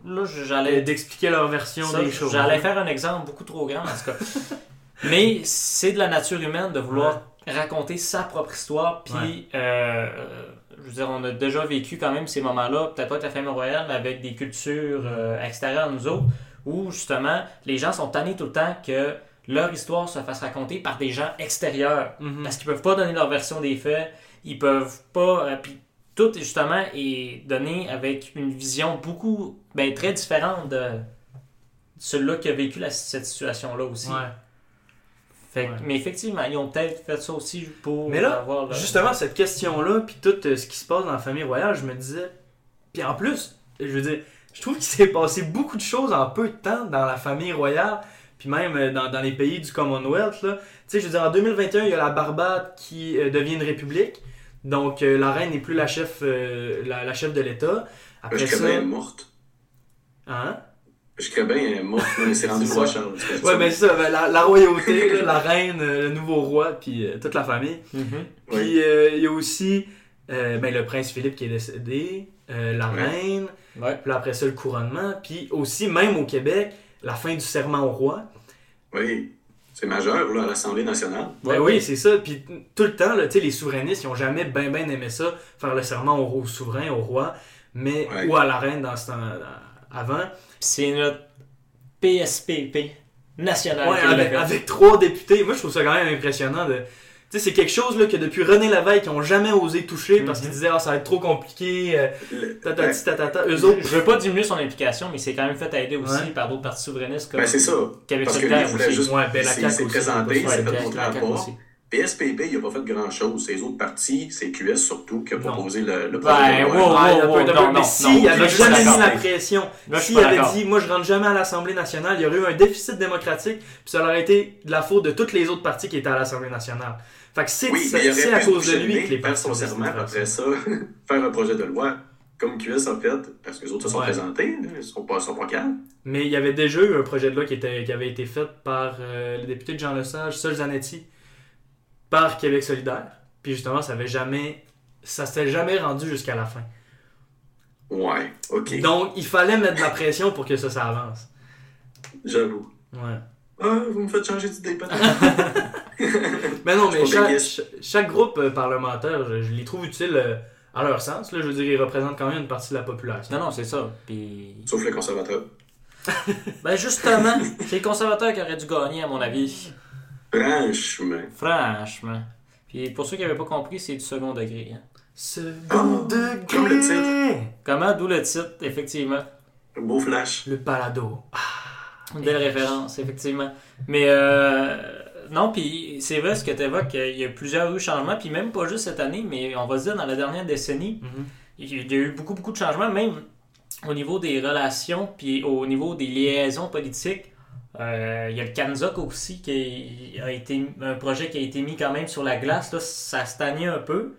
A: là, j'allais
B: D'expliquer leur version
A: ça,
B: des choses.
A: J'allais faire un exemple beaucoup trop grand, en tout cas. Mais c'est de la nature humaine de vouloir raconter sa propre histoire. Puis, euh, je veux dire, on a déjà vécu quand même ces moments-là, peut-être pas avec la famille royale, mais avec des cultures euh, extérieures à nous autres, où justement, les gens sont tannés tout le temps que leur histoire se fasse raconter par des gens extérieurs.
B: Mhm.
A: Parce qu'ils peuvent pas donner leur version des faits, ils peuvent pas. euh, puis tout justement est donné avec une vision beaucoup, ben, très différente de celui-là qui a vécu la- cette situation-là aussi.
B: Ouais.
A: Fait que-
B: Ouais.
A: Mais effectivement, ils ont peut-être fait ça aussi pour
B: Mais là,
A: avoir
B: Justement, cette question-là, puis tout euh, ce qui se passe dans la famille royale, je me disais. Puis en plus, je veux dire, je trouve qu'il s'est passé beaucoup de choses en peu de temps dans la famille royale, puis même euh, dans, dans les pays du Commonwealth. Là. Tu sais, je veux dire, en 2021, il y a la Barbade qui euh, devient une république. Donc, euh, la reine n'est plus la chef, euh, la, la chef de l'État. Après
C: Je
B: ça.
C: bien morte.
B: Hein?
C: Je serais bien morte, mais c'est rendu roi
B: ça.
C: Charles.
B: Ouais, mais c'est ça, ben, la, la royauté, là, la reine, euh, le nouveau roi, puis euh, toute la famille.
A: Mhm.
C: Oui.
B: Puis euh, il y a aussi euh, ben, le prince Philippe qui est décédé, euh, la
C: Ouais.
B: reine,
A: Ouais.
B: puis après ça le couronnement, puis aussi même au Québec, la fin du serment au roi.
C: Oui. C'est majeur, là, à l'Assemblée nationale.
B: Ben
A: Ouais,
B: oui, c'est ça. Puis tout le temps, là, tu sais, les souverainistes, ils ont jamais bien bien aimé ça, faire le serment au, au souverain, au roi, mais
C: Ouais.
B: ou à la reine dans ce temps avant.
A: C'est notre PSPP national.
B: Ouais, avec, avec trois députés. Moi, je trouve ça quand même impressionnant de. Tu sais, c'est quelque chose là, que depuis René Lévesque, ils ont jamais osé toucher parce
A: Mhm.
B: qu'ils disaient, ah, ça va être trop compliqué, euh, tatati, tatata. Eux
A: Je
B: autres,
A: je veux pas diminuer son implication, mais c'est quand même fait aider aussi
B: Ouais.
A: par d'autres partis souverainistes comme
C: Ben, c'est ça.
A: Québec
C: Parce que lui, il
A: solidaire
C: voulait
A: aussi.
C: juste.
B: Ouais, ben,
C: présenté,
B: c'est
C: fait montrer à PSPP, il n'a pas fait grand-chose. Les autres partis, c'est QS surtout, qui a
B: Non.
C: proposé le, le
A: Ben,
C: projet de loi.
A: wow, non,
B: mais
A: non,
B: s'il
A: non,
B: avait jamais mis la pression, s'il avait dit moi je rentre jamais à l'Assemblée nationale, il y aurait eu un déficit démocratique, puis ça aurait été de la faute de tous les autres partis qui étaient à l'Assemblée nationale. Fait que c'est
C: Oui,
B: à cause
C: se
B: de lui que les
C: le
B: partis
C: son
B: ont décidé
C: serment, après
B: ça.
C: faire un projet de loi, comme QS a fait, parce que les autres se sont
B: Ouais.
C: présentés, ils sont pas, sont pas calmes.
B: Mais il y avait déjà eu un projet de loi qui, était, qui avait été fait par euh, le député de Jean Lesage, Sol Zanetti, par Québec solidaire. Puis justement, ça avait jamais. Ça s'était jamais rendu jusqu'à la fin.
C: Ouais, ok,
B: Donc, il fallait mettre de la pression pour que ça, ça avance.
C: j'avoue.
B: Ouais.
C: Ah, vous me faites changer d'idée, peut-être.
B: Mais non, mais chaque groupe euh, parlementaire, je, je les trouve utiles euh, à leur sens. Là, je veux dire, ils représentent quand même une partie de la population.
A: Non, non, c'est ça. Puis...
C: Sauf les conservateurs.
A: Ben justement, c'est les conservateurs qui auraient dû gagner, à mon avis.
C: Franchement.
A: Franchement. Puis pour ceux qui n'avaient pas compris, c'est du second degré. hein.
B: Second
C: Ah,
B: degré.
C: comme le titre.
A: Comment? D'où le titre, effectivement.
C: Un beau flash.
B: Le balado.
A: Une belle référence, effectivement. Mais euh, non, puis c'est vrai ce que tu évoques, il y a plusieurs eu changements, puis même pas juste cette année, mais on va se dire dans la dernière décennie,
B: Mhm.
A: il y a eu beaucoup, beaucoup de changements, même au niveau des relations, puis au niveau des liaisons politiques. Euh, il y a le Kanzok aussi, qui a été un projet qui a été mis quand même sur la glace. Là, ça stagnait un peu,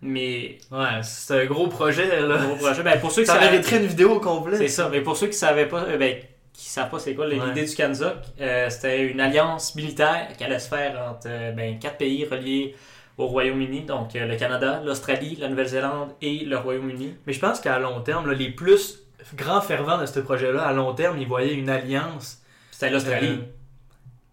A: mais
B: Ouais, c'est un gros projet, là.
A: gros projet. Ben, pour ceux qui
B: Ça mériterait une vidéo complète.
A: c'est ça, mais pour ceux qui savaient pas, euh, ben, qui savent pas c'est quoi l'idée
B: Ouais.
A: du Kanzok, euh, c'était une alliance militaire qui allait se faire entre ben, quatre pays reliés au Royaume-Uni, donc euh, le Canada, l'Australie, la Nouvelle-Zélande et le Royaume-Uni.
B: Mais je pense qu'à long terme, là, les plus grands fervents de ce projet-là, à long terme, ils voyaient une alliance.
A: C'était l'Australie.
B: Euh,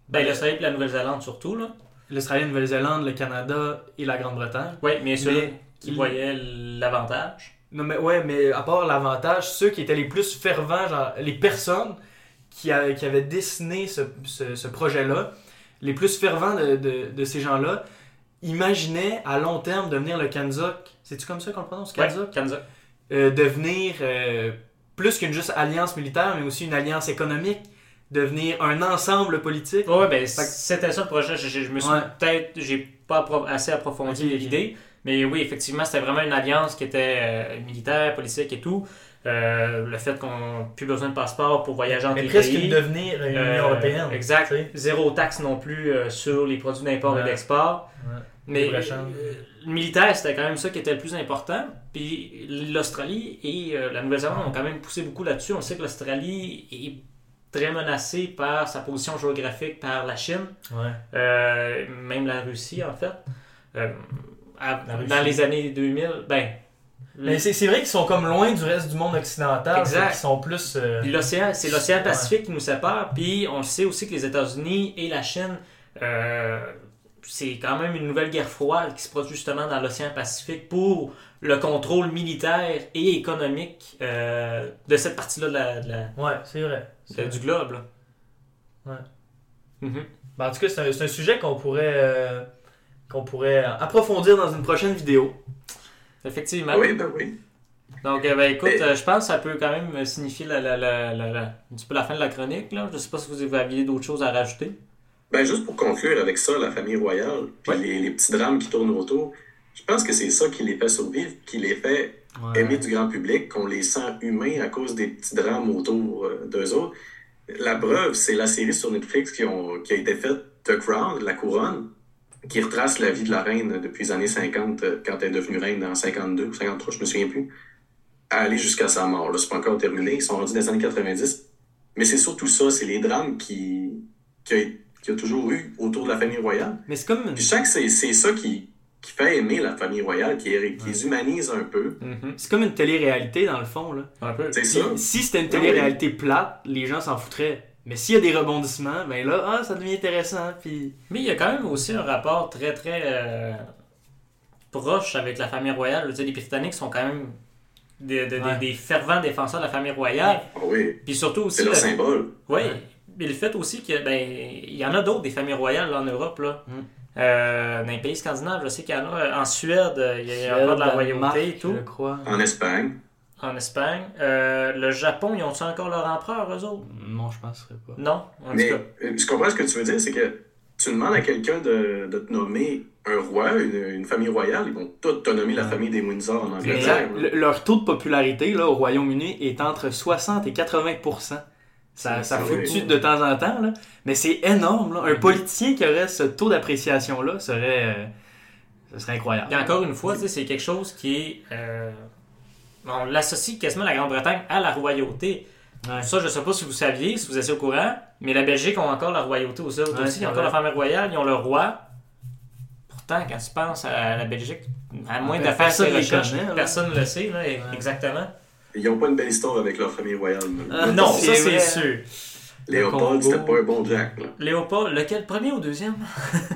A: Ben, l'Australie et la Nouvelle-Zélande surtout, là.
B: L'Australie, la Nouvelle-Zélande, le Canada et la Grande-Bretagne.
A: Oui, mais ceux qui voyaient l'avantage.
B: Non, mais ouais, mais à part l'avantage, ceux qui étaient les plus fervents, genre les personnes qui, a- qui avaient dessiné ce, ce- ce projet-là, les plus fervents de, de- de ces gens-là, imaginaient à long terme devenir le Kanzok. C'est-tu comme ça qu'on le prononce, Kanzok?
A: Ouais.
B: Euh, devenir euh, plus qu'une juste alliance militaire, mais aussi une alliance économique, devenir un ensemble politique.
A: Ouais, ben, c'était ça le projet. Je, je- je me suis
B: Ouais.
A: peut-être, j'ai pas assez approfondi
B: Ok, ok.
A: l'idée, mais oui, effectivement, c'était vraiment une alliance qui était euh, militaire, politique et tout. Euh, le fait qu'on plus besoin de passeport pour voyager entre
B: mais
A: les
B: presque
A: pays.
B: devenir une
A: Euh,
B: Union européenne.
A: Exact.
B: tu sais.
A: Zéro taxe non plus sur les produits d'import
B: Ouais.
A: et d'export.
B: Ouais.
A: Mais le militaire, c'était quand même ça qui était le plus important. Puis l'Australie et la Nouvelle-Zélande ont quand même poussé beaucoup là-dessus. On sait que l'Australie est très menacée par sa position géographique par la Chine,
D: Ouais.
A: euh, même la Russie en fait. Euh, à-
D: La Russie.
A: dans les années 2000, ben.
D: Mais c'est c'est vrai qu'ils sont comme loin du reste du monde occidental.
A: Exact.
D: qu'ils sont plus. euh,
A: l'océan, c'est l'océan
D: Ouais.
A: Pacifique qui nous sépare. Puis on sait aussi que les États-Unis et la Chine, c'est quand même une nouvelle guerre froide qui se produit justement dans l'océan Pacifique pour le contrôle militaire et économique euh, de cette partie-là de la- de la-
D: Ouais, c'est vrai. C'est
A: de-
D: vrai.
A: du globe. là.
D: Ouais.
A: Mhm.
D: Ben, en tout cas, c'est un, sujet qu'on pourrait, euh, qu'on pourrait approfondir dans une prochaine vidéo.
A: Effectivement.
C: Oui, ben oui.
A: Donc, euh, ben, écoute,
C: Mais-
A: euh, je pense que ça peut quand même signifier la, la, la, la- la- un petit peu la fin de la chronique. Là. Je sais pas si vous aviez d'autres choses à rajouter.
C: Ben, juste pour conclure avec ça, la famille royale, puis
A: Ouais.
C: les, les petits drames qui tournent autour, je pense que c'est ça qui les fait survivre, qui les fait aimer du grand public, qu'on les sent humains à cause des petits drames autour euh, d'eux autres. La preuve, c'est la série sur Netflix qui, ont- qui a été faite, The Crown, La Couronne, qui retrace la vie de la reine depuis les années 50, euh, quand elle est devenue reine en 52 ou 53, je me souviens plus, à aller jusqu'à sa mort. Là, c'est pas encore terminé, ils sont rendus dans les années 90. Mais c'est surtout ça, c'est les drames qui, qui, a, qui a toujours eu autour de la famille royale.
B: Mais c'est comme.
C: Puis je sens que c'est, c'est ça qui, qui fait aimer la famille royale, qui, qui les humanise un peu.
B: C'est comme une télé-réalité dans le fond. Là.
A: Un peu.
C: C'est ça.
B: si c'était une
C: Ah oui.
B: télé-réalité plate, les gens s'en foutraient. Mais s'il y a des rebondissements, ben là, ah, ça devient intéressant. Puis...
A: Mais il y a quand même aussi un rapport très très euh, proche avec la famille royale. Je veux dire, les Britanniques sont quand même des, des- des-
B: Ouais.
A: des fervents défenseurs de la famille royale.
C: Ah oui,
A: Puis surtout aussi.
C: c'est leur
A: le-
C: symbole.
A: Oui,
B: Ouais.
A: Mais le fait aussi que ben il y en a d'autres des familles royales là, en Europe là.
B: Mm.
A: Euh, dans les pays scandinaves, je sais qu'il y en a. euh, En Suède, euh, il y a
B: Suède,
A: encore de la royauté et tout.
B: Je crois.
C: En Espagne.
A: En Espagne. Euh, le Japon, ils ont-ils encore leur empereur, eux autres?
B: Non, je penserais pas.
A: Non, en
C: Mais
A: tout cas.
C: je comprends ce que tu veux dire, c'est que tu demandes à quelqu'un de, de te nommer un roi, une, une famille royale, ils vont tous te nommer la famille des Windsor en Angleterre.
B: Le- leur taux de popularité là, au Royaume-Uni est entre 60 et 80 Ça, ça
C: Ah
B: fluctue de temps en temps, là. mais c'est énorme. Là. Un politicien qui aurait ce taux d'appréciation-là serait, euh, ce serait incroyable.
A: Et encore une fois, c'est quelque chose qui est. euh, on l'associe quasiment la Grande-Bretagne à la royauté.
B: Ouais.
A: Ça, je sais pas si vous saviez, si vous étiez au courant, mais la Belgique ont encore la royauté aux autres
B: Ouais,
A: aussi. Ils ont encore la famille royale, ils ont le roi. Pourtant, quand tu penses à la Belgique, à moins de
B: Ben,
A: faire
B: personne
A: ne le sait, là, exactement.
C: Ils n'ont pas une belle histoire avec leur famille royale.
B: Ah,
A: non, ça c'est sûr.
C: Léopold, c'était pas un bon Jack. Là.
A: Léopold, lequel, premier ou deuxième?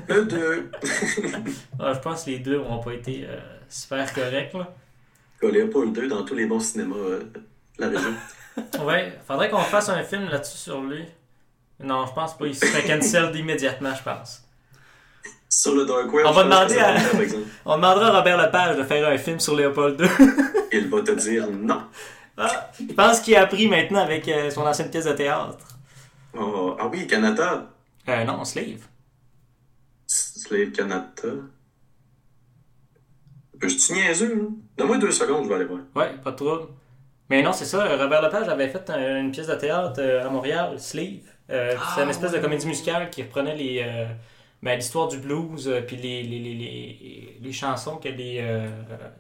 C: Le deux.
A: Ah, Je pense que les deux n'ont pas été euh, super corrects. Là.
C: Léopold II dans tous les bons cinémas euh, de la région.
A: Ouais, faudrait qu'on fasse un film là-dessus sur lui. Non, je pense pas. Il se ferait cancel immédiatement, je pense.
C: Sur le Dark Web,
A: On va demander à-
C: par.
A: On demandera à Robert Lepage de faire un film sur Léopold II.
C: Il va te dire non.
A: Ah, je pense qu'il a appris maintenant avec euh, son ancienne pièce de théâtre.
C: Oh, ah oui, Canada.
A: Euh, non, Slave.
C: Slave Canada. Je suis niaiseux, là. Donne-moi deux secondes, je vais aller voir.
A: Ouais, pas de trouble. Mais non, c'est ça. Robert Lepage avait fait un- une pièce de théâtre euh, à Montréal, Slave. Euh,
B: Ah,
A: c'est une espèce
B: ouais.
A: de comédie musicale qui reprenait les, euh, ben, l'histoire du blues, euh, puis les, les, les, les, les chansons que les euh,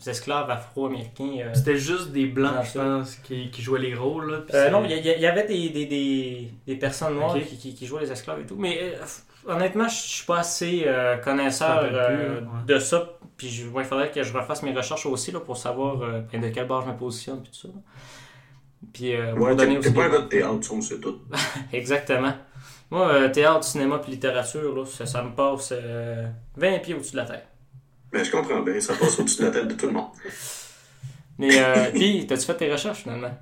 A: esclaves afro-américains. euh,
B: C'était juste des blancs, je pense, qui, qui jouaient les rôles. Là,
A: Euh, non, il y, avait des, des, des, des personnes noires qui, qui, qui jouaient les esclaves et tout. Mais euh, honnêtement, je suis pas assez euh, connaisseur
B: plus,
A: euh,
B: ouais.
A: de ça. Puis ouais, il faudrait que je refasse mes recherches aussi là, pour savoir euh, ben, de quelle base je me positionne. Puis tout ça. Puis euh,
C: Ouais, t'es pas un
A: des-
C: gars de théâtre, ça, on sait tout.
A: Exactement. Moi, euh, théâtre, cinéma puis littérature, là, ça, ça me passe euh, 20 pieds au-dessus de la tête.
C: Mais je comprends bien, ça passe au-dessus de la tête de tout le monde.
A: Mais euh, puis, t'as-tu fait tes recherches finalement?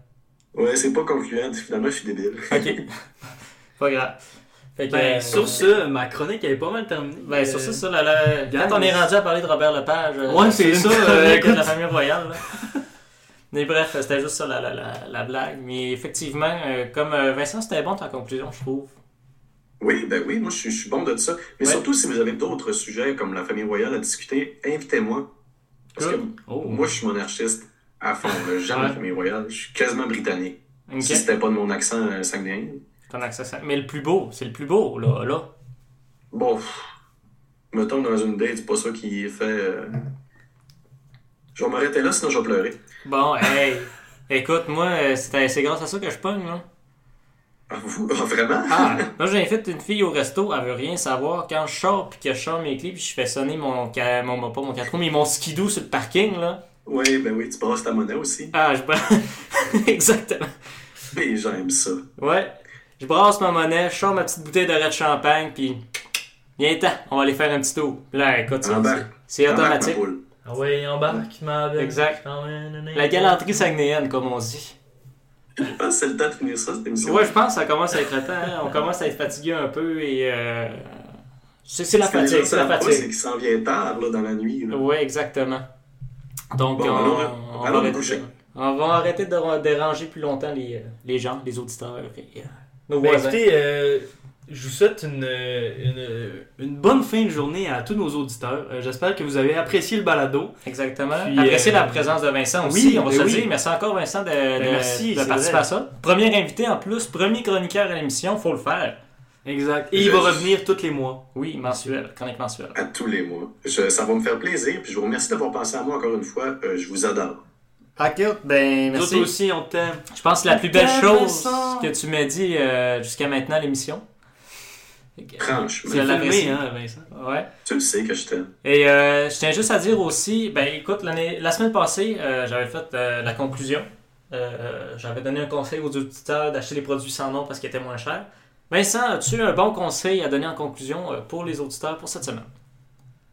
C: Ouais, c'est pas concluant, finalement, je suis débile.
A: Ok. pas grave. Fait que,
B: Ben,
A: euh,
B: sur ce, ma chronique elle est pas mal terminée.
A: Ben, sur ça, ça, la-
B: Gang.
A: quand on est rendu à parler de Robert Lepage, euh,
B: Ouais, c'est ça, euh,
A: de la famille royale. là. Mais bref, c'était juste ça la, la, la, la blague. Mais effectivement, euh, comme euh, Vincent, c'était bon ta conclusion, je trouve.
C: Oui, ben oui, moi, je suis, je suis bon de ça. Mais
A: Ouais.
C: surtout, si vous avez d'autres sujets comme la famille royale à discuter, invitez-moi. Parce que
B: Oh.
C: moi, je suis monarchiste à fond. J'aime la
B: Ouais.
C: famille royale. Je suis quasiment britannique.
A: Ok.
C: Si c'était pas de mon accent euh, sanguin.
A: Ton ça- Mais le plus beau, c'est le plus beau, là. là.
C: Bon, pff, mettons, dans une date, c'est pas ça qui fait. euh, Je vais m'arrêter là, sinon je vais pleurer.
A: Bon, hey. Écoute, moi, euh, c'est c'est grâce à ça que je pogne, là.
C: Ah, vous? Ah, vraiment?
A: Ah, moi j'ai fait une fille au resto, elle veut rien savoir. Quand je sors puis que je sors mes clés puis je fais sonner mon, ca- mon, mon- pas mon 4 mais mon skidoo sur le parking, là.
C: Oui, ben oui, tu passes ta monnaie aussi.
A: Ah, je Exactement.
C: Mais j'aime ça.
A: Ouais. Je brasse ma monnaie, je sors ma petite bouteille de de champagne puis. Viens ten on va aller faire un petit tour. Là, écoute, c'est- automatique.
D: Ah ouais, embarque, ma belle.
A: Exact.
D: La
A: La galanterie sagnéenne, comme on dit.
C: Je pense que c'est le temps de finir ça, cette émission.
A: Ouais, je pense que ça commence à être le temps. hein. On commence à être fatigué un peu et. Euh... C'est c'est la fatigue, c'est la fatigue.
C: c'est qu'il s'en vient tard, là, dans la nuit.
A: Oui, exactement. Donc,
C: Bon,
A: on,
C: alors,
A: on
C: allons
A: va arrêter de, on va arrêter de déranger plus longtemps les, les gens, les auditeurs et euh, nos
D: Ben,
A: voisins.
D: écoutez, euh, je vous souhaite une, une,
B: Une bonne fin de journée à tous nos auditeurs. Euh, J'espère que vous avez apprécié le balado.
A: Exactement.
B: Puis,
A: Appréciez
B: euh,
A: la présence de Vincent
B: oui,
A: aussi, on va
B: ben
A: se
B: oui.
A: dire. Merci encore Vincent de, de-
B: merci,
A: de
B: c'est
A: participer
B: vrai.
A: à ça. Premier invité en plus, premier chroniqueur à l'émission, faut le faire.
B: Exact. Et il va revenir tous les mois.
A: Oui, mensuel, chronique mensuelle.
C: À tous les mois. Je- ça va me faire plaisir, puis je vous remercie d'avoir pensé à moi encore une fois. Euh, je vous adore.
A: Ok, ben
B: Nous
A: merci.
B: autres aussi, on t'aime.
A: Je pense que la plus belle chose que tu m'as dit euh, jusqu'à maintenant à l'émission.
C: Franchement,
B: C'est
A: l'apprécie.
B: filmé, hein, Vincent?
A: Ouais.
C: tu le sais que je t'aime.
A: Et euh, je tiens juste à dire aussi, ben écoute, l'année, la semaine passée, euh, j'avais fait euh, la conclusion. Euh, j'avais donné un conseil aux auditeurs d'acheter des produits sans nom parce qu'ils étaient moins chers. Vincent, as-tu un bon conseil à donner en conclusion euh, pour les auditeurs pour cette semaine?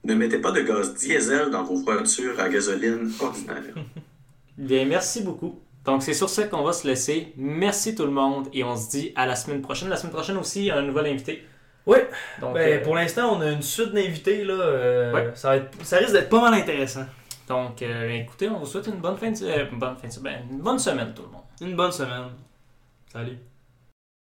C: Ne mettez pas de gaz diesel dans vos voitures à gasoline ordinaire.
A: Bien, merci beaucoup. Donc, c'est sur ça qu'on va se laisser. Merci tout le monde et on se dit à la semaine prochaine. La semaine prochaine aussi, un nouvel invité.
D: Ouais.
A: Donc,
D: Ben,
A: euh,
D: pour l'instant, on a une suite d'invités. là. euh,
A: Ouais.
D: ça, va être,
B: Ça risque d'être pas mal intéressant.
A: donc euh, écoutez, on vous souhaite une bonne fin de, une bonne fin de semaine. Une bonne semaine, tout le monde.
B: Une bonne semaine. Salut.